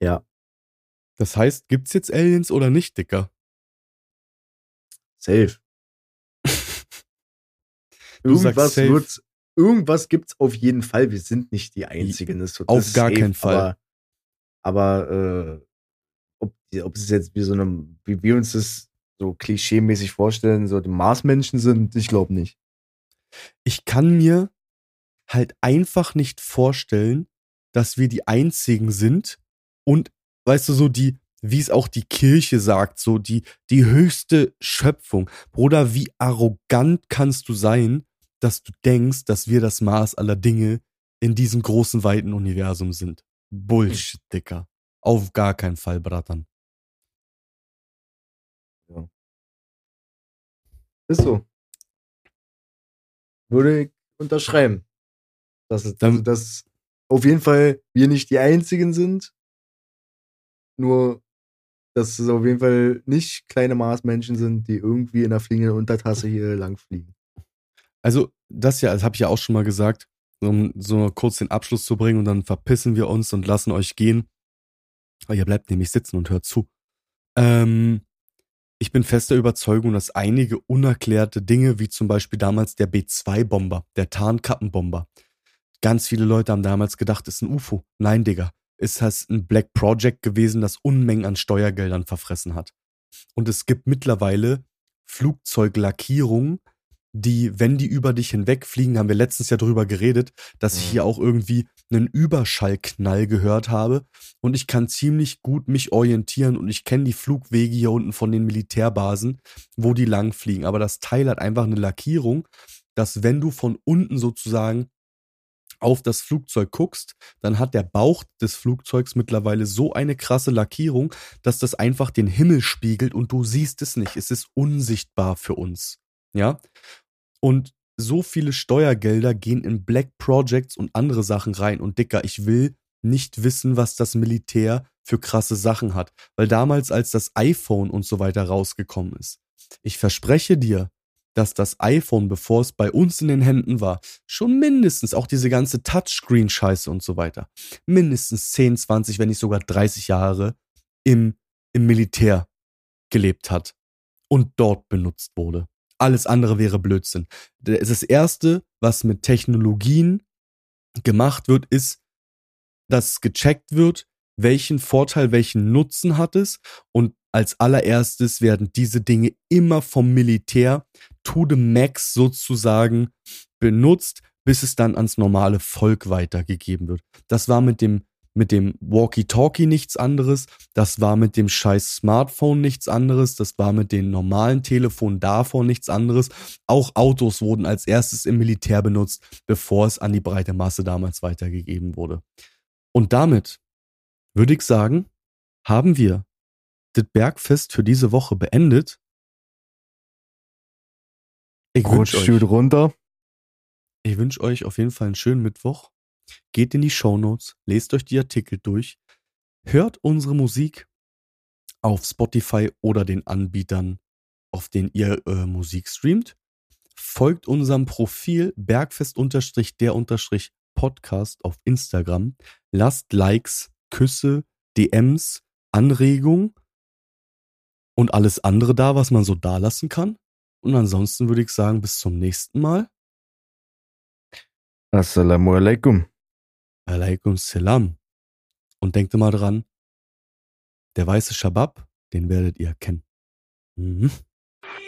Ja. Das heißt, gibt's jetzt Aliens oder nicht, Dicker? Safe. Irgendwas safe. wird, irgendwas gibt's auf jeden Fall. Wir sind nicht die Einzigen. Das, Auf gar keinen Fall. Aber, äh, ob, ob es jetzt wie so eine, wie wir uns das so klischee-mäßig vorstellen, so die Marsmenschen sind, ich glaube nicht. Ich kann mir halt einfach nicht vorstellen, dass wir die einzigen sind und weißt du so die wie es auch die Kirche sagt, so die die höchste Schöpfung. Bruder, wie arrogant kannst du sein, dass du denkst, dass wir das Maß aller Dinge in diesem großen weiten Universum sind? Bullshit, Dicker. Auf gar keinen Fall, Bratan. Ist so. Würde ich unterschreiben. Dass, es, also, dass auf jeden Fall wir nicht die Einzigen sind. Nur, dass es auf jeden Fall nicht kleine Marsmenschen sind, die irgendwie in der fliegenden Untertasse hier lang fliegen. Also, das ja, das habe ich ja auch schon mal gesagt, um so kurz den Abschluss zu bringen und dann verpissen wir uns und lassen euch gehen. Aber ihr bleibt nämlich sitzen und hört zu. Ähm, ich bin fester Überzeugung, dass einige unerklärte Dinge, wie zum Beispiel damals der B-2-Bomber, der Tarnkappenbomber, ganz viele Leute haben damals gedacht, ist ein UFO. Nein, Digga, ist das ein Black Project gewesen, das Unmengen an Steuergeldern verfressen hat. Und es gibt mittlerweile Flugzeuglackierungen, die, wenn die über dich hinwegfliegen, haben wir letztens ja drüber geredet, dass ich Mhm. hier auch irgendwie einen Überschallknall gehört habe und ich kann ziemlich gut mich orientieren und ich kenne die Flugwege hier unten von den Militärbasen, wo die lang fliegen. Aber das Teil hat einfach eine Lackierung, dass wenn du von unten sozusagen auf das Flugzeug guckst, dann hat der Bauch des Flugzeugs mittlerweile so eine krasse Lackierung, dass das einfach den Himmel spiegelt und du siehst es nicht. Es ist unsichtbar für uns. Ja? Und so viele Steuergelder gehen in Black Projects und andere Sachen rein. Und Dicker, ich will nicht wissen, was das Militär für krasse Sachen hat. Weil damals, als das iPhone und so weiter rausgekommen ist, ich verspreche dir, dass das iPhone, bevor es bei uns in den Händen war, schon mindestens auch diese ganze Touchscreen-Scheiße und so weiter, mindestens 10, 20, wenn nicht sogar 30 Jahre im, im Militär gelebt hat und dort benutzt wurde. Alles andere wäre Blödsinn. Das erste, was mit Technologien gemacht wird, ist, dass gecheckt wird, welchen Vorteil, welchen Nutzen hat es und als allererstes werden diese Dinge immer vom Militär to the max sozusagen benutzt, bis es dann ans normale Volk weitergegeben wird. Das war mit dem mit dem Walkie-Talkie nichts anderes, das war mit dem scheiß Smartphone nichts anderes, das war mit den normalen Telefonen davor nichts anderes. Auch Autos wurden als erstes im Militär benutzt, bevor es an die breite Masse damals weitergegeben wurde. Und damit würde ich sagen, haben wir das Bergfest für diese Woche beendet. Ich wünsche Rutscht euch, gut runter. ich wünsch euch auf jeden Fall einen schönen Mittwoch. Geht in die Shownotes, lest euch die Artikel durch, hört unsere Musik auf Spotify oder den Anbietern, auf denen ihr äh, Musik streamt. Folgt unserem Profil bergfest-der-podcast auf Instagram. Lasst Likes, Küsse, DMs, Anregungen und alles andere da, was man so da lassen kann. Und ansonsten würde ich sagen, bis zum nächsten Mal. Assalamu alaikum. Alaikum Salam. Und denkt immer dran, der weiße Shabab, den werdet ihr kennen. Mhm.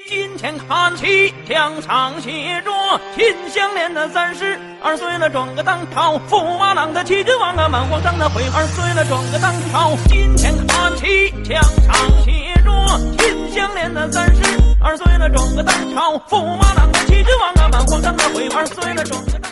金钱看齐，墙上写着“秦香莲的三十二岁了，转个当朝；驸马郎的七君王啊，满皇上的悔二岁了，转个当朝。金钱看齐，墙上写着“秦香莲的三十二岁了，转个当朝；驸马郎的七君王啊，满皇上的悔二岁了，转个当朝。